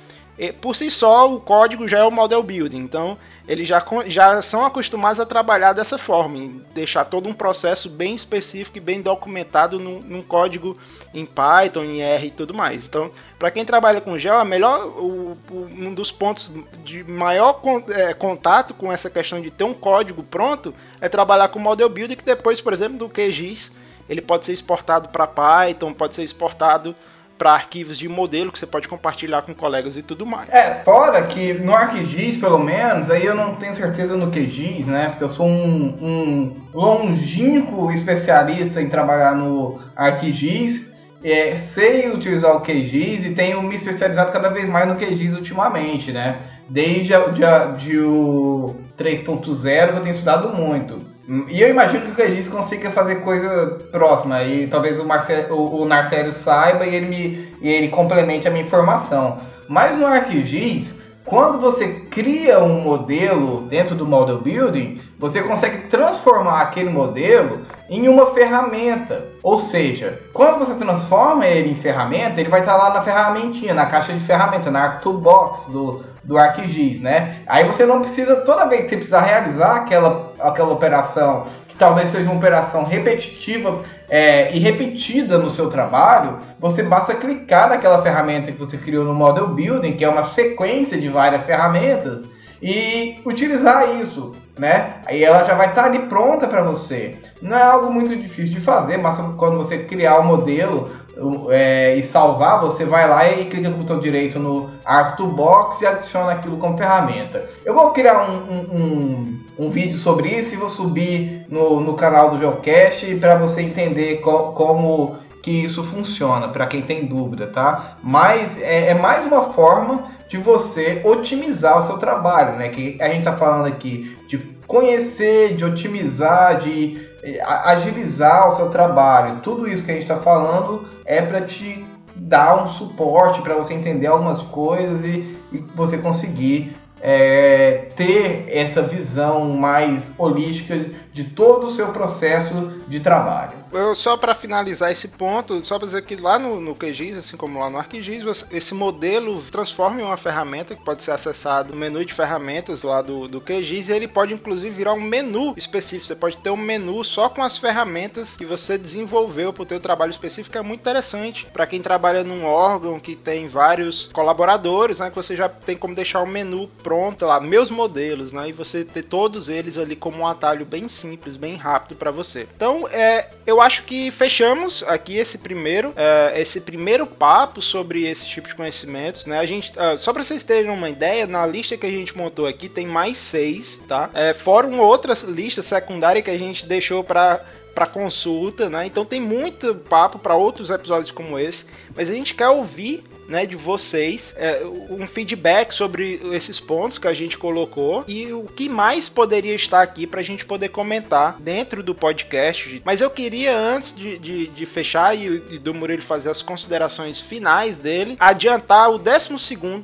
por si só o código já é o model building. Então eles já, já são acostumados a trabalhar dessa forma, deixar todo um processo bem específico e bem documentado num, num código em Python, em R e tudo mais. Então, para quem trabalha com Gel, a melhor, o, o, um dos pontos de maior con, é, contato com essa questão de ter um código pronto é trabalhar com model builder, que depois, por exemplo, do QGIS ele pode ser exportado para Python, pode ser exportado para arquivos de modelo que você pode compartilhar com colegas e tudo mais. É, fora que no ArcGIS, pelo menos, aí eu não tenho certeza no QGIS, né? Porque eu sou um, um longínquo especialista em trabalhar no ArcGIS. É, sei utilizar o QGIS e tenho me especializado cada vez mais no QGIS ultimamente, né? Desde de, de o 3.0 eu tenho estudado muito. E eu imagino que o QGIS consiga fazer coisa próxima. E talvez o, Marcelo, o, o Narcélio saiba e ele, me, e ele complemente a minha informação. Mas no ArcGIS, quando você cria um modelo dentro do Model Building, você consegue transformar aquele modelo em uma ferramenta. Ou seja, quando você transforma ele em ferramenta, ele vai estar lá na ferramentinha, na caixa de ferramentas, na ArcToolbox do, do ArcGIS, né? Aí você não precisa, toda vez que você precisar realizar aquela, aquela operação, que talvez seja uma operação repetitiva é, e repetida no seu trabalho, você basta clicar naquela ferramenta que você criou no Model Building, que é uma sequência de várias ferramentas, e utilizar isso, né? Aí ela já vai estar ali pronta para você. Não é algo muito difícil de fazer, basta quando você criar o um modelo, é, e salvar, você vai lá e clica com o botão direito no Box e adiciona aquilo como ferramenta. Eu vou criar um, um, um, um vídeo sobre isso e vou subir no, no canal do Geocast para você entender co como que isso funciona, para quem tem dúvida, tá? Mas é, é, mais uma forma de você otimizar o seu trabalho, né? Que a gente tá falando aqui de conhecer, de otimizar, de agilizar o seu trabalho. Tudo isso que a gente está falando é para te dar um suporte para você entender algumas coisas e, e você conseguir é, ter essa visão mais holística de todo o seu processo de trabalho. Eu, só para finalizar esse ponto, só para dizer que lá no, no QGIS, assim como lá no ArcGIS, esse modelo transforma em uma ferramenta que pode ser acessado no menu de ferramentas lá do, do QGIS e ele pode inclusive virar um menu específico. Você pode ter um menu só com as ferramentas que você desenvolveu para o seu trabalho específico. É muito interessante para quem trabalha num órgão que tem vários colaboradores, né? Que você já tem como deixar o menu pronto lá, meus modelos, né? E você ter todos eles ali como um atalho bem simples, bem rápido para você. Então, é, eu acho que fechamos aqui esse primeiro, uh, esse primeiro papo sobre esse tipo de conhecimentos, né? A gente, uh, só para vocês terem uma ideia, na lista que a gente montou aqui tem mais seis, tá? É, fora uma outra lista secundária que a gente deixou para para consulta, né? Então tem muito papo para outros episódios como esse, mas a gente quer ouvir né, de vocês, é, um feedback sobre esses pontos que a gente colocou e o que mais poderia estar aqui para a gente poder comentar dentro do podcast. Mas eu queria, antes de, de, de fechar e, e, do Murilo fazer as considerações finais dele, adiantar o 12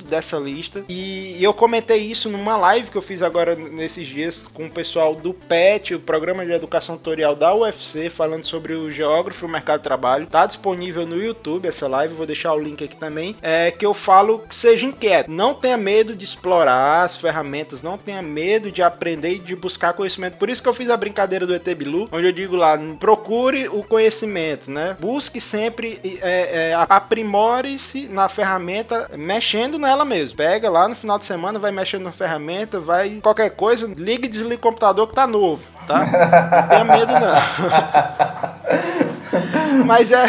dessa lista. E, e eu comentei isso numa live que eu fiz agora nesses dias com o pessoal do PET, o Programa de Educação Tutorial da UFC, falando sobre o geógrafo e o mercado de trabalho. Tá disponível no YouTube essa live, vou deixar o link aqui também é que eu falo que seja inquieto. Não tenha medo de explorar as ferramentas, não tenha medo de aprender e de buscar conhecimento. Por isso que eu fiz a brincadeira do ET Bilu, onde eu digo lá, procure o conhecimento, né? Busque sempre, é, é, aprimore-se na ferramenta, mexendo nela mesmo. Pega lá no final de semana, vai mexendo na ferramenta, vai qualquer coisa, liga e desliga o computador que tá novo, tá? Não tenha medo não. Mas é,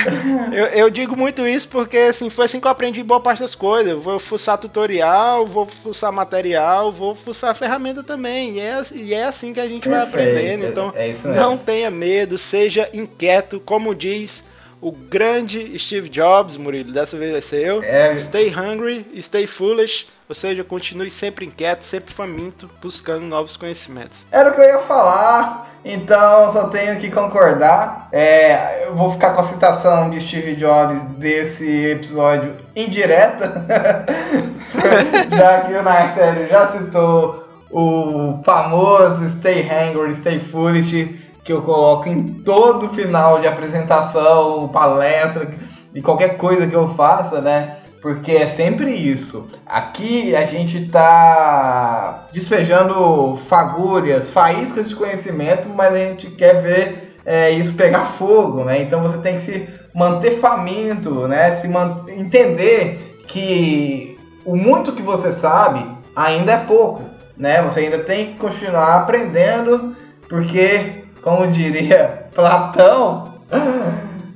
eu, eu, digo muito isso porque assim, foi assim que eu aprendi boa parte das coisas. Eu vou fuçar tutorial, vou fuçar material, vou fuçar ferramenta também. E é, e é assim que a gente Perfeito. vai aprendendo. Então, é não tenha medo, seja inquieto, como diz o grande Steve Jobs, Murilo, dessa vez vai ser eu. É. Stay hungry, stay foolish, ou seja, continue sempre inquieto, sempre faminto, buscando novos conhecimentos. Era o que eu ia falar. Então, só tenho que concordar. É, eu vou ficar com a citação de Steve Jobs desse episódio indireta, já que o Nartério já citou o famoso Stay Hungry, Stay Foolish, que eu coloco em todo final de apresentação, palestra e qualquer coisa que eu faça, né? porque é sempre isso. Aqui a gente está despejando fagulhas, faíscas de conhecimento, mas a gente quer ver é, isso pegar fogo, né? Então você tem que se manter faminto, né? Se entender que o muito que você sabe ainda é pouco, né? Você ainda tem que continuar aprendendo, porque, como diria Platão,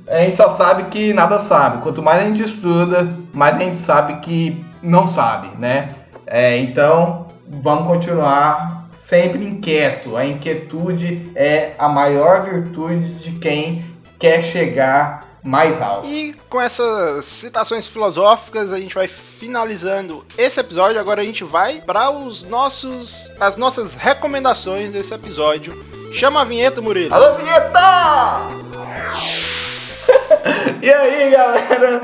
a gente só sabe que nada sabe. Quanto mais a gente estuda, mais a gente sabe que não sabe, né? É, então, vamos continuar sempre inquieto. A inquietude é a maior virtude de quem quer chegar mais alto. E com essas citações filosóficas, a gente vai finalizando esse episódio. Agora a gente vai para os nossos as nossas recomendações desse episódio. Chama a vinheta, Murilo. Alô, vinheta! e aí, galera?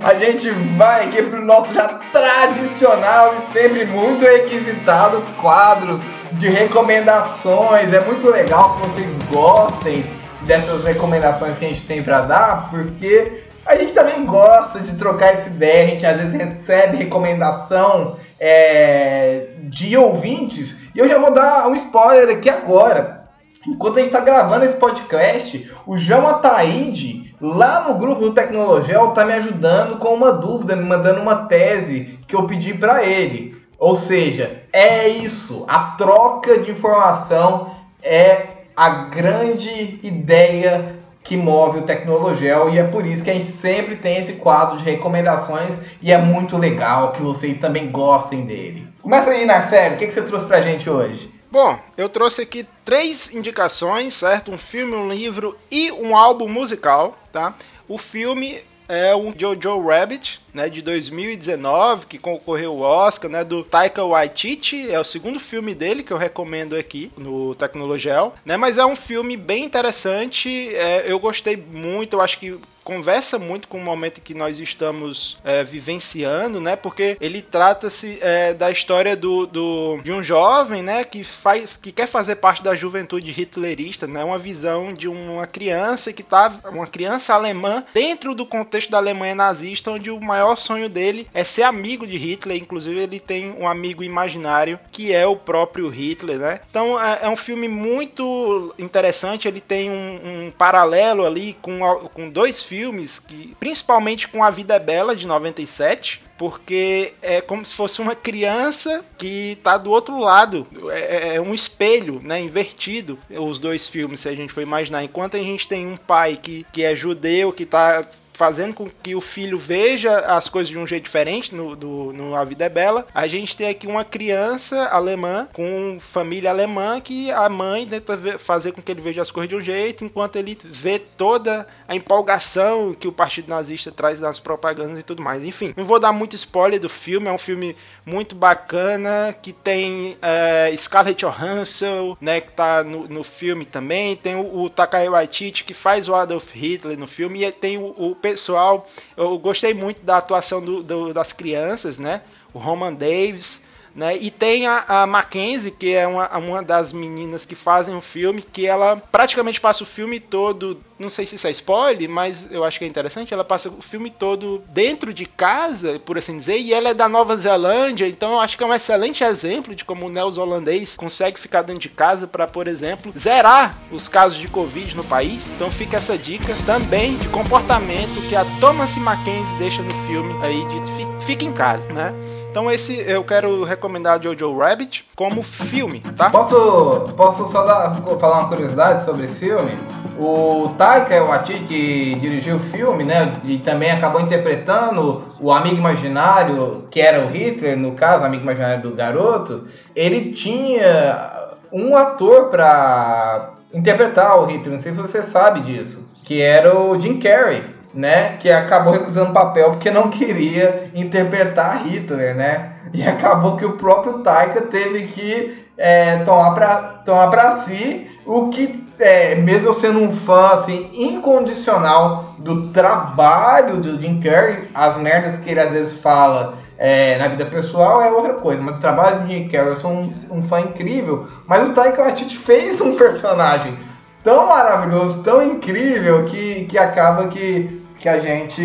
A gente vai aqui pro nosso já tradicional e sempre muito requisitado quadro de recomendações. É muito legal que vocês gostem dessas recomendações que a gente tem para dar, porque a gente também gosta de trocar essa ideia. A gente às vezes recebe recomendação é, de ouvintes. E eu já vou dar um spoiler aqui agora. Enquanto a gente está gravando esse podcast, o João Ataíde, lá no grupo do Tecnologel, está me ajudando com uma dúvida, me mandando uma tese que eu pedi para ele. Ou seja, é isso. A troca de informação é a grande ideia que move o Tecnologel e é por isso que a gente sempre tem esse quadro de recomendações e é muito legal que vocês também gostem dele. Começa aí, Narcélio, o que, que você trouxe pra gente hoje? Bom, eu trouxe aqui três indicações, certo? Um filme, um livro e um álbum musical, tá? O filme é o Jojo Rabbit, né, de 2019, que concorreu ao Oscar, né, do Taika Waititi, é o segundo filme dele que eu recomendo aqui no Tecnologel, né, mas é um filme bem interessante, é, eu gostei muito, eu acho que conversa muito com o momento que nós estamos é, vivenciando, né? Porque ele trata-se é, da história do, do, de um jovem, né? Que faz, que quer fazer parte da juventude hitlerista, né? Uma visão de uma criança que tá, uma criança alemã dentro do contexto da Alemanha nazista, onde o maior maior sonho dele é ser amigo de Hitler, inclusive ele tem um amigo imaginário que é o próprio Hitler, né? Então é, é um filme muito interessante, ele tem um, um paralelo ali com, com dois filmes, que, principalmente com A Vida é Bela, de 97, porque é como se fosse uma criança que está do outro lado, é, é, é, um espelho, né, invertido, os dois filmes, se a gente for imaginar. Enquanto a gente tem um pai que, que é judeu, que está fazendo com que o filho veja as coisas de um jeito diferente no, do, no A Vida é Bela. A gente tem aqui uma criança alemã com família alemã que a mãe tenta ver, fazer com que ele veja as coisas de um jeito, enquanto ele vê toda a empolgação que o Partido Nazista traz nas propagandas e tudo mais. Enfim, não vou dar muito spoiler do filme, é um filme muito bacana, que tem é, Scarlett Johansson, né, que tá no, no filme também, tem o, o Waititi, que faz o Adolf Hitler no filme, e tem o, o pessoal, eu gostei muito da atuação do, do, das crianças, né? O Roman Davis, né? E tem a, a Mackenzie, que é uma, uma das meninas que fazem o filme, que ela praticamente passa o filme todo, não sei se isso é spoiler, mas eu acho que é interessante, ela passa o filme todo dentro de casa, por assim dizer, e ela é da Nova Zelândia, então eu acho que é um excelente exemplo de como o neozelandês consegue ficar dentro de casa para, por exemplo, zerar os casos de Covid no país. Então fica essa dica também de comportamento que a Thomas Mackenzie deixa no filme aí de fica em casa, né? Então esse eu quero recomendar Jojo Rabbit como filme, tá? Posso, posso só dar, falar uma curiosidade sobre esse filme? O Taika Waititi que dirigiu o filme, né, e também acabou interpretando o amigo imaginário, que era o Hitler, no caso, o amigo imaginário do garoto, ele tinha um ator para interpretar o Hitler, não sei se você sabe disso, que era o Jim Carrey né, que acabou recusando papel porque não queria interpretar Hitler, né? E acabou que o próprio Taika teve que é, tomar para tomar pra si o que, é, mesmo eu sendo um fã assim, incondicional do trabalho do Jim Carrey, as merdas que ele às vezes fala é, na vida pessoal é outra coisa, mas o trabalho do Jim Carrey eu sou um, um fã incrível, mas o Taika Waititi fez um personagem tão maravilhoso, tão incrível que, que acaba que que a gente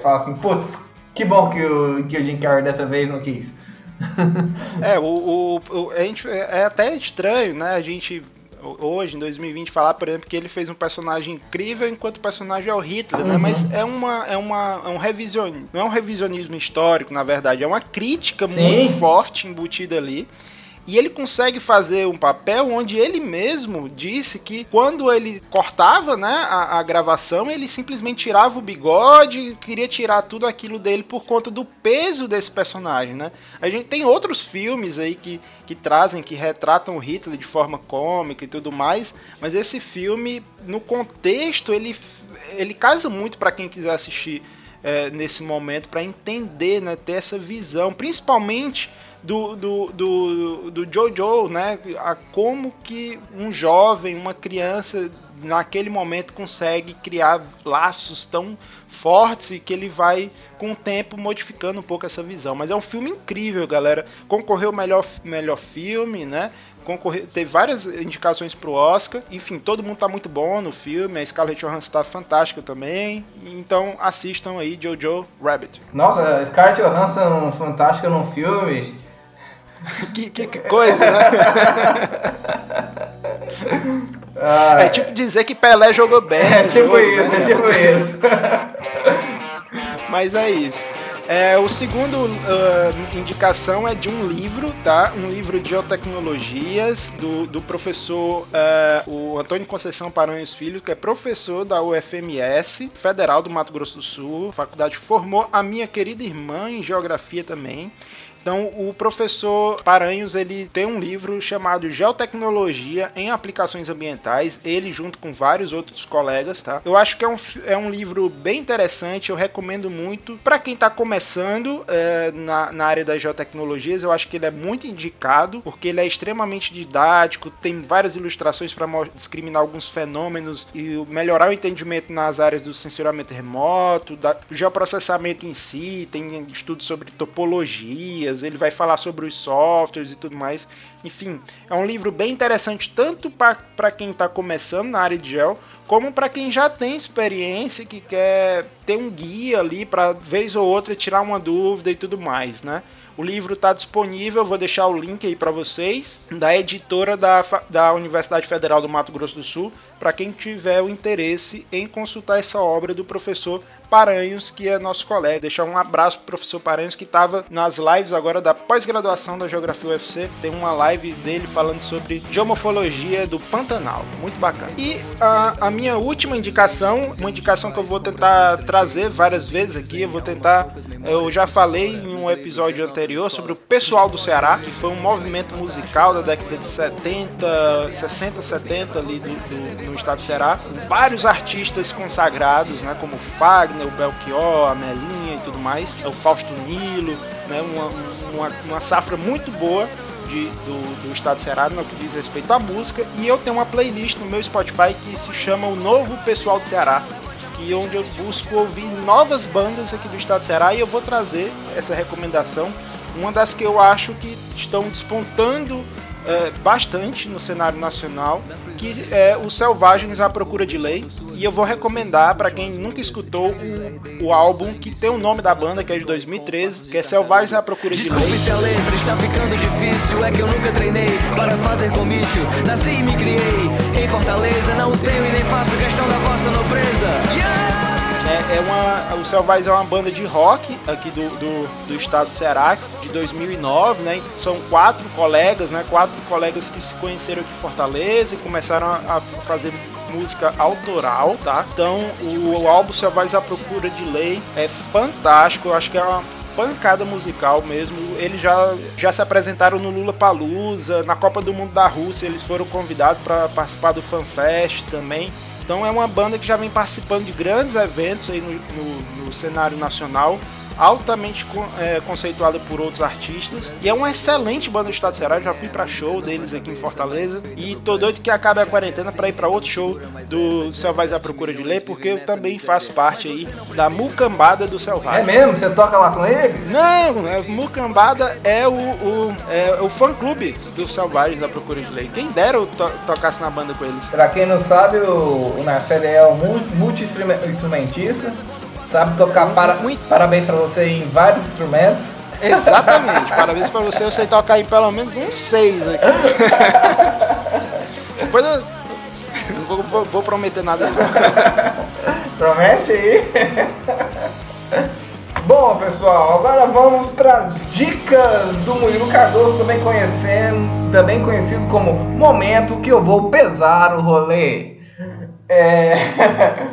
fala assim, putz, que bom que o, que o Jim Carrey dessa vez não quis. é, o, o, a gente, é até estranho, né? A gente hoje, em 2020, falar, por exemplo, que ele fez um personagem incrível enquanto o personagem é o Hitler, né? uhum. né? Mas é, uma, é, uma, é um revisionismo, não é um revisionismo histórico, na verdade, é uma crítica Sim. muito forte embutida ali. E ele consegue fazer um papel onde ele mesmo disse que quando ele cortava né, a, a gravação, ele simplesmente tirava o bigode, queria tirar tudo aquilo dele por conta do peso desse personagem. Né? A gente tem outros filmes aí que, que trazem, que retratam o Hitler de forma cômica e tudo mais, mas esse filme, no contexto, ele, ele casa muito para quem quiser assistir é, nesse momento, para entender, né, ter essa visão, principalmente do, do, do, do Jojo, né? A como que um jovem, uma criança, naquele momento consegue criar laços tão fortes e que ele vai, com o tempo, modificando um pouco essa visão. Mas é um filme incrível, galera. Concorreu melhor, melhor filme, né? Concorreu, teve várias indicações pro Oscar. Enfim, todo mundo tá muito bom no filme. A Scarlett Johansson tá fantástica também. Então assistam aí Jojo Rabbit. Nossa, Scarlett Johansson fantástica no filme. Que, que, que, coisa, né? Ah, é tipo dizer que Pelé jogou bem. É tipo jogo, isso, né? é tipo isso. Mas é isso. É, o segundo uh, indicação é de um livro, tá? Um livro de geotecnologias do, do professor uh, o Antônio Conceição Paranhos Filho, que é professor da UFMS, Federal do Mato Grosso do Sul. faculdade formou a minha querida irmã em geografia também. Então, o professor Paranhos, ele tem um livro chamado Geotecnologia em Aplicações Ambientais, ele junto com vários outros colegas, tá? Eu acho que é um, é um livro bem interessante, eu recomendo muito para quem está começando é, na, na área das geotecnologias, eu acho que ele é muito indicado, porque ele é extremamente didático, tem várias ilustrações para discriminar alguns fenômenos e melhorar o entendimento nas áreas do sensoramento remoto, da, do geoprocessamento em si, tem estudos sobre topologia, tecnologias, ele vai falar sobre os softwares e tudo mais. Enfim, é um livro bem interessante tanto para quem está começando na área de gel, como para quem já tem experiência que quer ter um guia ali para vez ou outra tirar uma dúvida e tudo mais, né? O livro está disponível, vou deixar o link aí para vocês, da editora da, da Universidade Federal do Mato Grosso do Sul, para quem tiver o interesse em consultar essa obra do professor Paranhos, que é nosso colega. Deixar um abraço pro professor Paranhos, que estava nas lives agora da pós-graduação da Geografia UFC. Tem uma live dele falando sobre geomorfologia do Pantanal. Muito bacana. E a, a minha última indicação, uma indicação que eu vou tentar trazer várias vezes aqui, eu vou tentar. Eu já falei em um episódio anterior sobre o Pessoal do Ceará, que foi um movimento musical da década de 70, 60, 70 ali do, do, no estado do Ceará. Vários artistas consagrados, né, como Fagner né, o Belchior, a Melinha e tudo mais, é o Fausto Nilo, né, uma, uma, uma safra muito boa de, do, do estado do Ceará no que diz respeito à música. E eu tenho uma playlist no meu Spotify que se chama O Novo Pessoal do Ceará, que é onde eu busco ouvir novas bandas aqui do estado do Ceará e eu vou trazer essa recomendação. Uma das que eu acho que estão despontando é, bastante no cenário nacional, que é o Selvagens à Procura de Lei. E eu vou recomendar para quem nunca escutou o, o, álbum que tem o nome da banda, que é de 2013, que é Selvagens à Procura de Lei. se a letra está ficando difícil, é que eu nunca treinei para fazer comício. Nasci e me criei em Fortaleza, não tenho e nem faço questão da vossa nobreza. Yeah! É, uma, o Selvais é uma banda de rock aqui do, do, do, estado do Ceará, de 2009, né? São quatro colegas, né? Quatro colegas que se conheceram aqui em Fortaleza e começaram a, a fazer música autoral, tá? Então, o, o álbum Selvais à Procura de Lei é fantástico, eu acho que é uma pancada musical mesmo. Eles já, já se apresentaram no Lula Palusa, na Copa do Mundo da Rússia, eles foram convidados para participar do FanFest também. Então é uma banda que já vem participando de grandes eventos aí no, no, no cenário nacional altamente é, conceituada por outros artistas e é uma excelente banda do estado de Ceará. já fui para show deles aqui em Fortaleza e tô doido que acabe a quarentena para ir para outro show do Selvagem à Procura de Lei, porque eu também faço parte aí da Mucambada do Selvagem. É mesmo? Você toca lá com eles? Não, é, Mucambada é o, o, é o fã clube do Selvagens da Procura de Lei. Quem dera eu to tocasse na banda com eles. Pra quem não sabe, o, o é um multi-instrumentista Sabe tocar para... Muito. parabéns para você em vários instrumentos. Exatamente, parabéns para você. Eu sei tocar em pelo menos uns seis aqui. Depois eu não vou, vou, vou prometer nada. Promete aí. Bom, pessoal, agora vamos para as dicas do Murilo Cardoso, também conhecendo, também conhecido como momento que eu vou pesar o rolê. É...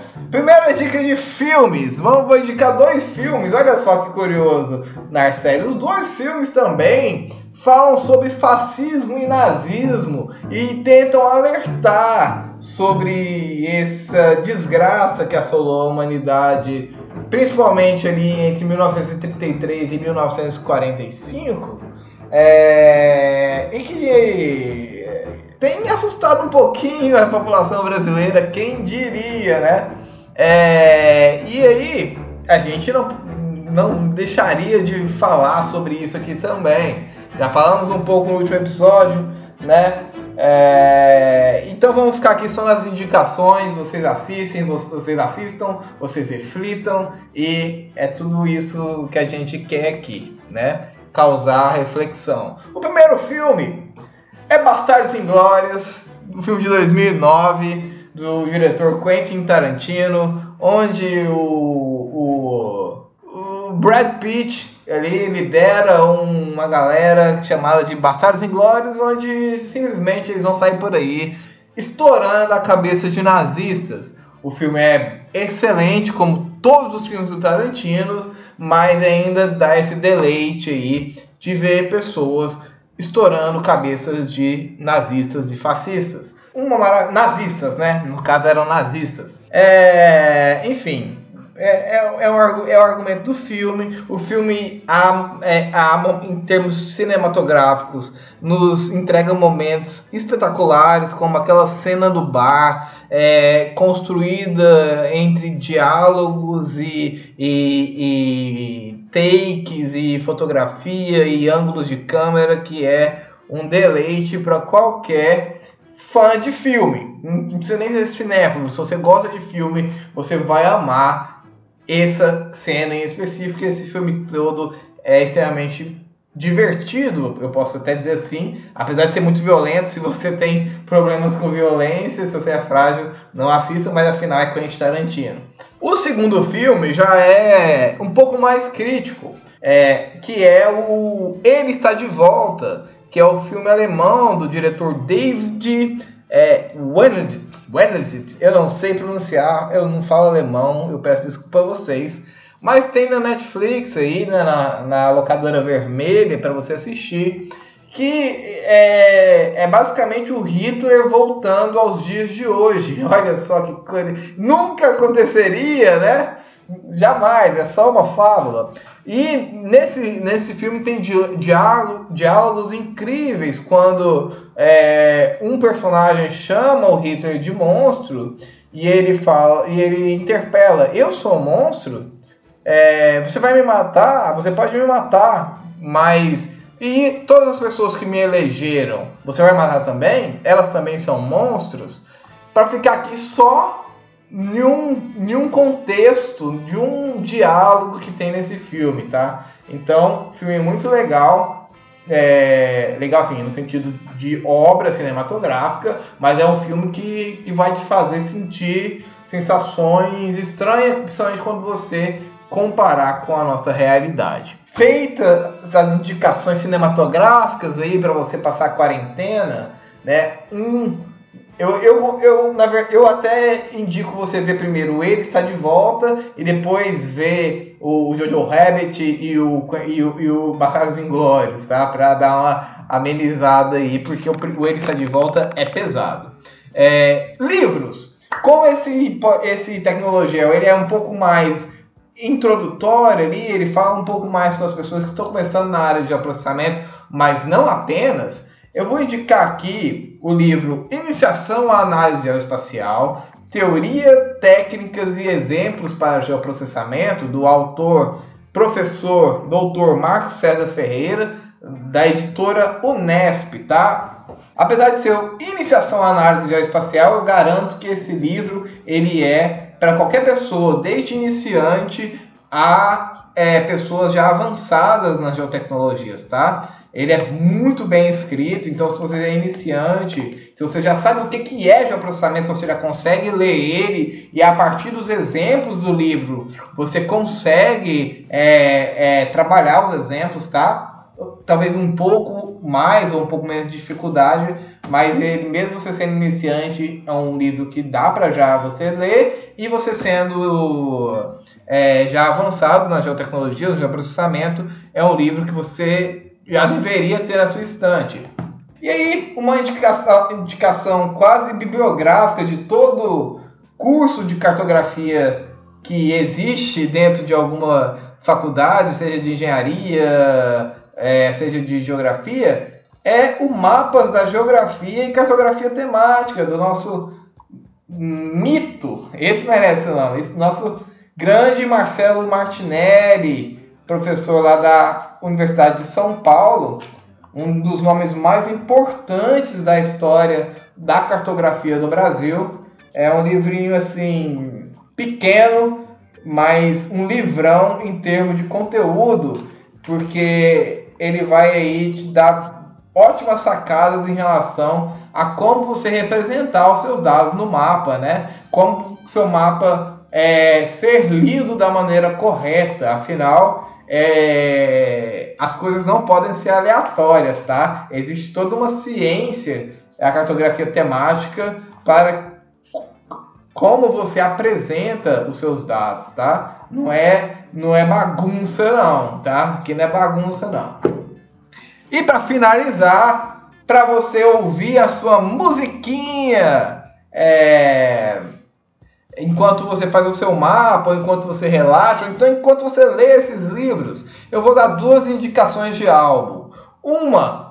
Primeira dica de filmes. Vamos vou indicar dois filmes. Olha só que curioso, Narcélio. Os dois filmes também falam sobre fascismo e nazismo e tentam alertar sobre essa desgraça que assolou a humanidade, principalmente ali entre 1933 e 1945, é, e que tem assustado um pouquinho a população brasileira, quem diria, né? É, e aí, a gente não, não deixaria de falar sobre isso aqui também. Já falamos um pouco no último episódio, né? É, então vamos ficar aqui só nas indicações. Vocês assistem, vocês assistam, vocês reflitam e é tudo isso que a gente quer aqui, né? Causar reflexão. O primeiro filme é Bastardos Inglórias, um filme de 2009 do diretor Quentin Tarantino, onde o, o, o Brad Pitt ele lidera uma galera chamada de Bastardos Inglórios, onde simplesmente eles vão sair por aí estourando a cabeça de nazistas. O filme é excelente, como todos os filmes do Tarantino, mas ainda dá esse deleite aí de ver pessoas estourando cabeças de nazistas e fascistas uma mara... nazistas, né? No caso eram nazistas. É... Enfim, É, é, é, um, é o argumento do filme. O filme, há, é, há, em termos cinematográficos, nos entrega momentos espetaculares, como aquela cena do bar, é, construída entre diálogos e, e, e takes e fotografia e ângulos de câmera, que é um deleite para qualquer fã de filme. Não precisa nem ser cinéfilo. Se você gosta de filme, você vai amar essa cena em específico, esse filme todo é extremamente divertido, eu posso até dizer assim, apesar de ser muito violento, se você tem problemas com violência, se você é frágil, não assista, mas afinal é Quentin Tarantino. O segundo filme já é um pouco mais crítico, é, que é o Ele Está de Volta, que é o filme alemão do diretor David é, Wendt, Wenezit, eu não sei pronunciar, eu não falo alemão, eu peço desculpa a vocês. Mas tem na Netflix aí, né, na, na locadora vermelha para você assistir, que é, é basicamente o Hitler voltando aos dias de hoje. Olha só que coisa. Nunca aconteceria, né? Jamais, é só uma fábula. E nesse, nesse filme tem diálogo, diálogos incríveis quando é, um personagem chama o Hitler de monstro e ele fala e ele interpela: Eu sou um monstro? É, você vai me matar? Você pode me matar, mas e todas as pessoas que me elegeram, você vai matar também? Elas também são monstros? Para ficar aqui só em um, um contexto de um diálogo que tem nesse filme, tá? Então, filme muito legal. É, legal assim, no sentido de obra cinematográfica, mas é um filme que, que vai te fazer sentir sensações estranhas, principalmente quando você comparar com a nossa realidade. Feitas as indicações cinematográficas aí para você passar a quarentena, né? Um eu, eu, eu, na verdade, eu até indico você ver primeiro ele está de volta e depois ver o Jojo Rabbit e o, e o, e o Inglórios, tá? Pra dar uma amenizada aí, porque o, o ele está de volta é pesado. É, livros. Como esse, esse tecnologia ele é um pouco mais introdutório ali, ele fala um pouco mais para as pessoas que estão começando na área de processamento, mas não apenas. Eu vou indicar aqui o livro Iniciação à Análise Geoespacial, Teoria, Técnicas e Exemplos para Geoprocessamento, do autor, professor, doutor Marcos César Ferreira, da editora Unesp, tá? Apesar de ser Iniciação à Análise Geoespacial, eu garanto que esse livro ele é para qualquer pessoa, desde iniciante a é, pessoas já avançadas nas geotecnologias, tá? Ele é muito bem escrito, então se você é iniciante, se você já sabe o que, que é geoprocessamento, você já consegue ler ele e a partir dos exemplos do livro você consegue é, é, trabalhar os exemplos, tá? Talvez um pouco mais ou um pouco menos de dificuldade, mas ele, mesmo você sendo iniciante, é um livro que dá para já você ler e você sendo é, já avançado na geotecnologia, no geoprocessamento, é um livro que você já deveria ter na sua estante. E aí, uma indicação, indicação quase bibliográfica de todo curso de cartografia que existe dentro de alguma faculdade, seja de engenharia, é, seja de geografia, é o Mapas da Geografia e Cartografia Temática do nosso mito, esse merece não, esse nosso grande Marcelo Martinelli, professor lá da Universidade de São Paulo, um dos nomes mais importantes da história da cartografia do Brasil. É um livrinho assim pequeno, mas um livrão em termos de conteúdo, porque ele vai aí te dar ótimas sacadas em relação a como você representar os seus dados no mapa, né? Como seu mapa é, ser lido da maneira correta, afinal é, as coisas não podem ser aleatórias, tá? Existe toda uma ciência, a cartografia temática, para como você apresenta os seus dados, tá? Não é, não é bagunça não, tá? Aqui não é bagunça não. E para finalizar, para você ouvir a sua musiquinha, é, enquanto você faz o seu mapa, enquanto você relaxa, ou então enquanto você lê esses livros, eu vou dar duas indicações de álbum. Uma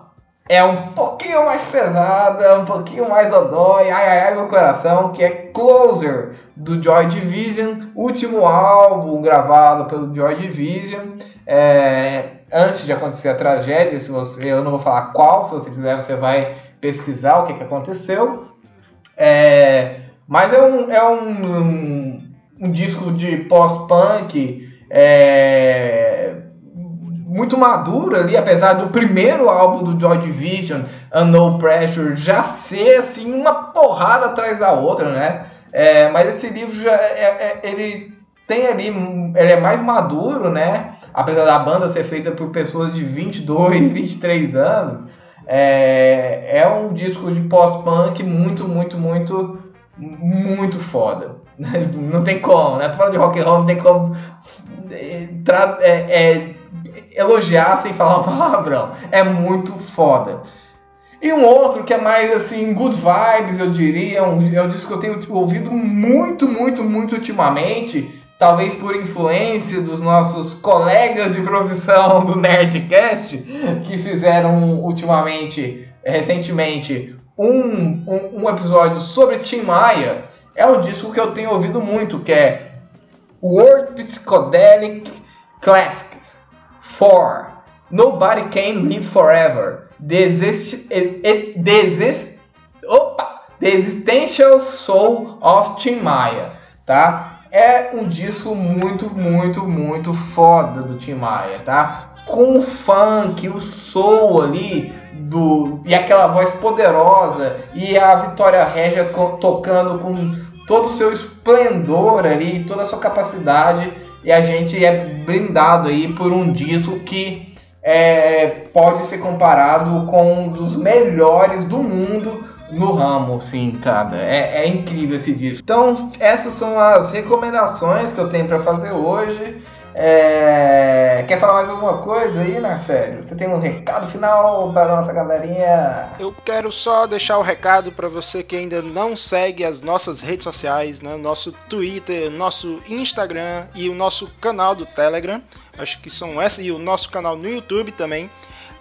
é um pouquinho mais pesada, um pouquinho mais odói, ai ai ai meu coração, que é Closer, do Joy Division, último álbum gravado pelo Joy Division. É, antes de acontecer a tragédia, se você, eu não vou falar qual, se você quiser você vai pesquisar o que, que aconteceu. É, mas é um, é um, um, um disco de pós-punk é, muito maduro ali, apesar do primeiro álbum do Joy Division, No Pressure, já ser assim uma porrada atrás da outra, né? É, mas esse livro já é, é, ele tem ali, ele é mais maduro, né? Apesar da banda ser feita por pessoas de 22, 23 anos, é, é um disco de pós-punk muito, muito, muito muito foda. Não tem como, né? Tu fala de rock and roll, não tem como é, é, é, elogiar sem falar palavrão. É muito foda. E um outro que é mais assim, good vibes, eu diria, é um, é um disco que eu tenho ouvido muito, muito, muito ultimamente, talvez por influência dos nossos colegas de profissão do Nerdcast, que fizeram ultimamente, recentemente, um, um, um, episódio sobre Tim Maia, é um disco que eu tenho ouvido muito, que é World Psychedelic Classics 4 Nobody Can Live Forever the Existential Soul of Tim Maia, tá? É um disco muito, muito, muito foda do Tim Maia, tá? Com o funk, o soul ali, do e aquela voz poderosa e a Vitória Régia tocando com todo o seu esplendor ali, toda a sua capacidade e a gente é brindado aí por um disco que é, pode ser comparado com um dos melhores do mundo no ramo, sim, cara. É, é incrível esse disco. Então, essas são as recomendações que eu tenho para fazer hoje. É... Quer falar mais alguma coisa aí, Narcélio? Você tem um recado final para nossa galerinha? Eu quero só deixar o recado para você que ainda não segue as nossas redes sociais, né? Nosso Twitter, nosso Instagram e o nosso canal do Telegram. Acho que são essas e o nosso canal no YouTube também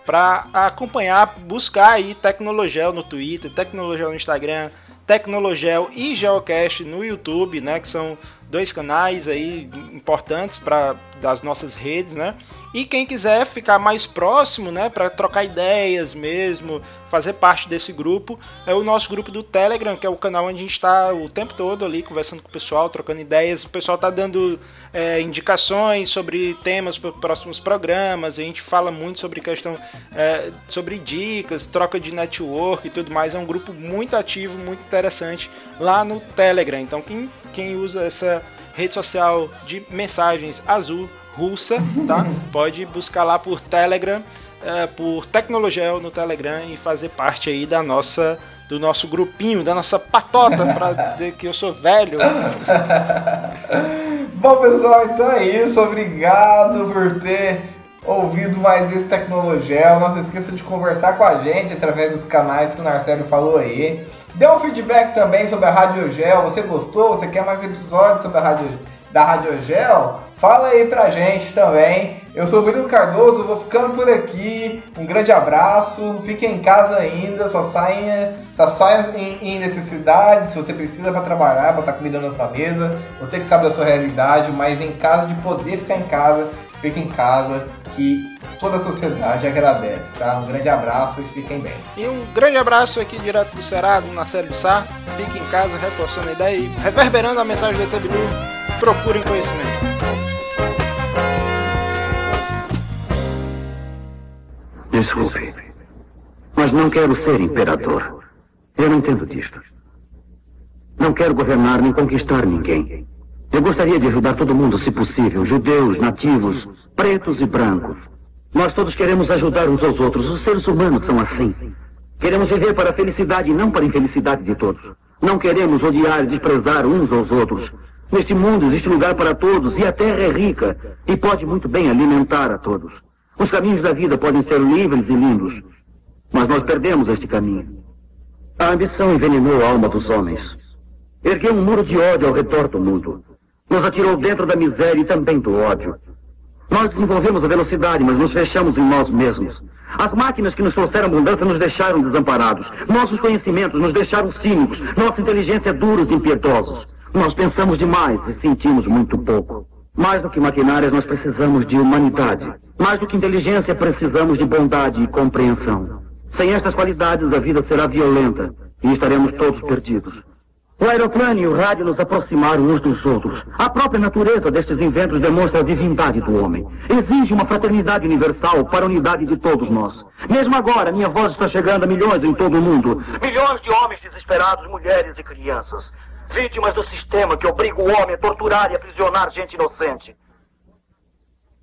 para acompanhar, buscar aí Tecnologel no Twitter, Tecnologel no Instagram, Tecnologel e Geocast no YouTube, né? Que são dois canais aí importantes para das nossas redes, né? E quem quiser ficar mais próximo, né, para trocar ideias mesmo, fazer parte desse grupo, é o nosso grupo do Telegram, que é o canal onde a gente está o tempo todo ali conversando com o pessoal, trocando ideias. O pessoal tá dando é, indicações sobre temas para próximos programas. A gente fala muito sobre questão é, sobre dicas, troca de network e tudo mais. É um grupo muito ativo, muito interessante lá no Telegram. Então quem, quem usa essa rede social de mensagens azul russa, tá? Pode buscar lá por Telegram, é, por Tecnologel no Telegram e fazer parte aí da nossa do nosso grupinho, da nossa patota, para dizer que eu sou velho. Bom, pessoal, então é isso. Obrigado por ter ouvido mais esse Tecnologel. Não se esqueça de conversar com a gente através dos canais que o Narcélio falou aí. Dê um feedback também sobre a Radiogel. Você gostou? Você quer mais episódios sobre a Rádio, da Radiogel? Fala aí pra gente também. Eu sou o Bruno Cardoso, vou ficando por aqui. Um grande abraço. Fiquem em casa ainda, só saia, só saia em, em necessidade, se você precisa para trabalhar, botar comida na sua mesa. Você que sabe da sua realidade, mas em caso de poder ficar em casa, fique em casa que toda a sociedade agradece, tá? Um grande abraço e fiquem bem. E um grande abraço aqui direto do Ceará, do Sá. Fique em casa, reforçando a ideia e reverberando a mensagem do ET Procurem conhecimento. Desculpe, mas não quero ser imperador. Eu não entendo disto. Não quero governar nem conquistar ninguém. Eu gostaria de ajudar todo mundo, se possível, judeus, nativos, pretos e brancos. Nós todos queremos ajudar uns aos outros. Os seres humanos são assim. Queremos viver para a felicidade e não para a infelicidade de todos. Não queremos odiar e desprezar uns aos outros. Neste mundo existe lugar para todos e a terra é rica e pode muito bem alimentar a todos. Os caminhos da vida podem ser livres e lindos, mas nós perdemos este caminho. A ambição envenenou a alma dos homens. Ergueu um muro de ódio ao redor do mundo. Nos atirou dentro da miséria e também do ódio. Nós desenvolvemos a velocidade, mas nos fechamos em nós mesmos. As máquinas que nos trouxeram abundância nos deixaram desamparados. Nossos conhecimentos nos deixaram cínicos. Nossa inteligência duros e impiedosos. Nós pensamos demais e sentimos muito pouco. Mais do que maquinárias, nós precisamos de humanidade. Mais do que inteligência, precisamos de bondade e compreensão. Sem estas qualidades, a vida será violenta e estaremos todos perdidos. O aeroplano e o rádio nos aproximaram uns dos outros. A própria natureza destes inventos demonstra a divindade do homem. Exige uma fraternidade universal para a unidade de todos nós. Mesmo agora, minha voz está chegando a milhões em todo o mundo. Milhões de homens desesperados, mulheres e crianças. Vítimas do sistema que obriga o homem a torturar e aprisionar gente inocente.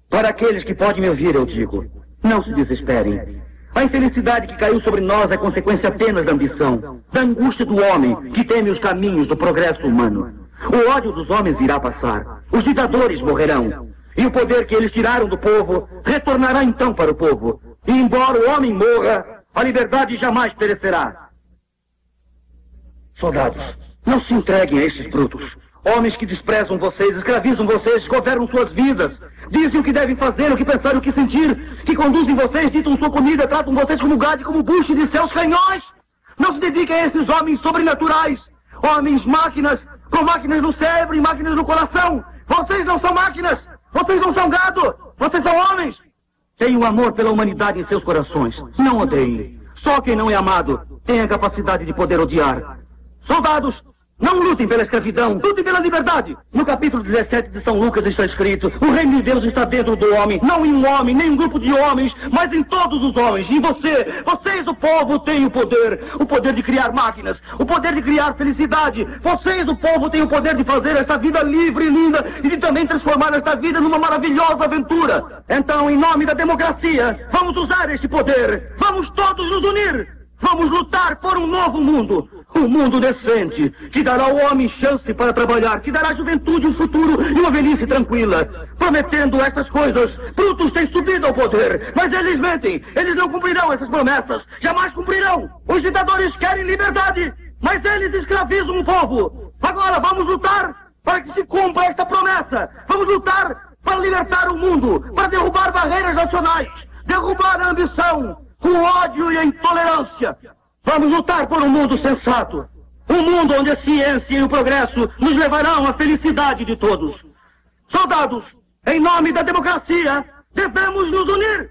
Para aqueles que podem me ouvir, eu digo, não se desesperem. A infelicidade que caiu sobre nós é consequência apenas da ambição, da angústia do homem que teme os caminhos do progresso humano. O ódio dos homens irá passar, os ditadores morrerão, e o poder que eles tiraram do povo retornará então para o povo. E embora o homem morra, a liberdade jamais perecerá. Soldados, não se entreguem a esses brutos. Homens que desprezam vocês, escravizam vocês, governam suas vidas. Dizem o que devem fazer, o que pensar, o que sentir. Que conduzem vocês, ditam sua comida, tratam vocês como gado e como bucho de seus canhões. Não se dediquem a esses homens sobrenaturais. Homens máquinas, com máquinas no cérebro e máquinas no coração. Vocês não são máquinas. Vocês não são gado. Vocês são homens. Tenham amor pela humanidade em seus corações. Não odeiem. Só quem não é amado tem a capacidade de poder odiar. Soldados, não lutem pela escravidão, lutem pela liberdade. No capítulo 17 de São Lucas está escrito: O reino de Deus está dentro do homem, não em um homem, nem em um grupo de homens, mas em todos os homens. Em você, vocês, o povo, têm o poder: o poder de criar máquinas, o poder de criar felicidade. Vocês, o povo, têm o poder de fazer esta vida livre e linda e de também transformar esta vida numa maravilhosa aventura. Então, em nome da democracia, vamos usar este poder. Vamos todos nos unir. Vamos lutar por um novo mundo. Um mundo decente, que dará ao homem chance para trabalhar, que dará à juventude um futuro e uma velhice tranquila. Prometendo estas coisas, Brutus tem subido ao poder, mas eles mentem. Eles não cumprirão essas promessas. Jamais cumprirão. Os ditadores querem liberdade, mas eles escravizam o povo. Agora vamos lutar para que se cumpra esta promessa. Vamos lutar para libertar o mundo, para derrubar barreiras nacionais, derrubar a ambição, o ódio e a intolerância. Vamos lutar por um mundo sensato. Um mundo onde a ciência e o progresso nos levarão à felicidade de todos. Soldados, em nome da democracia, devemos nos unir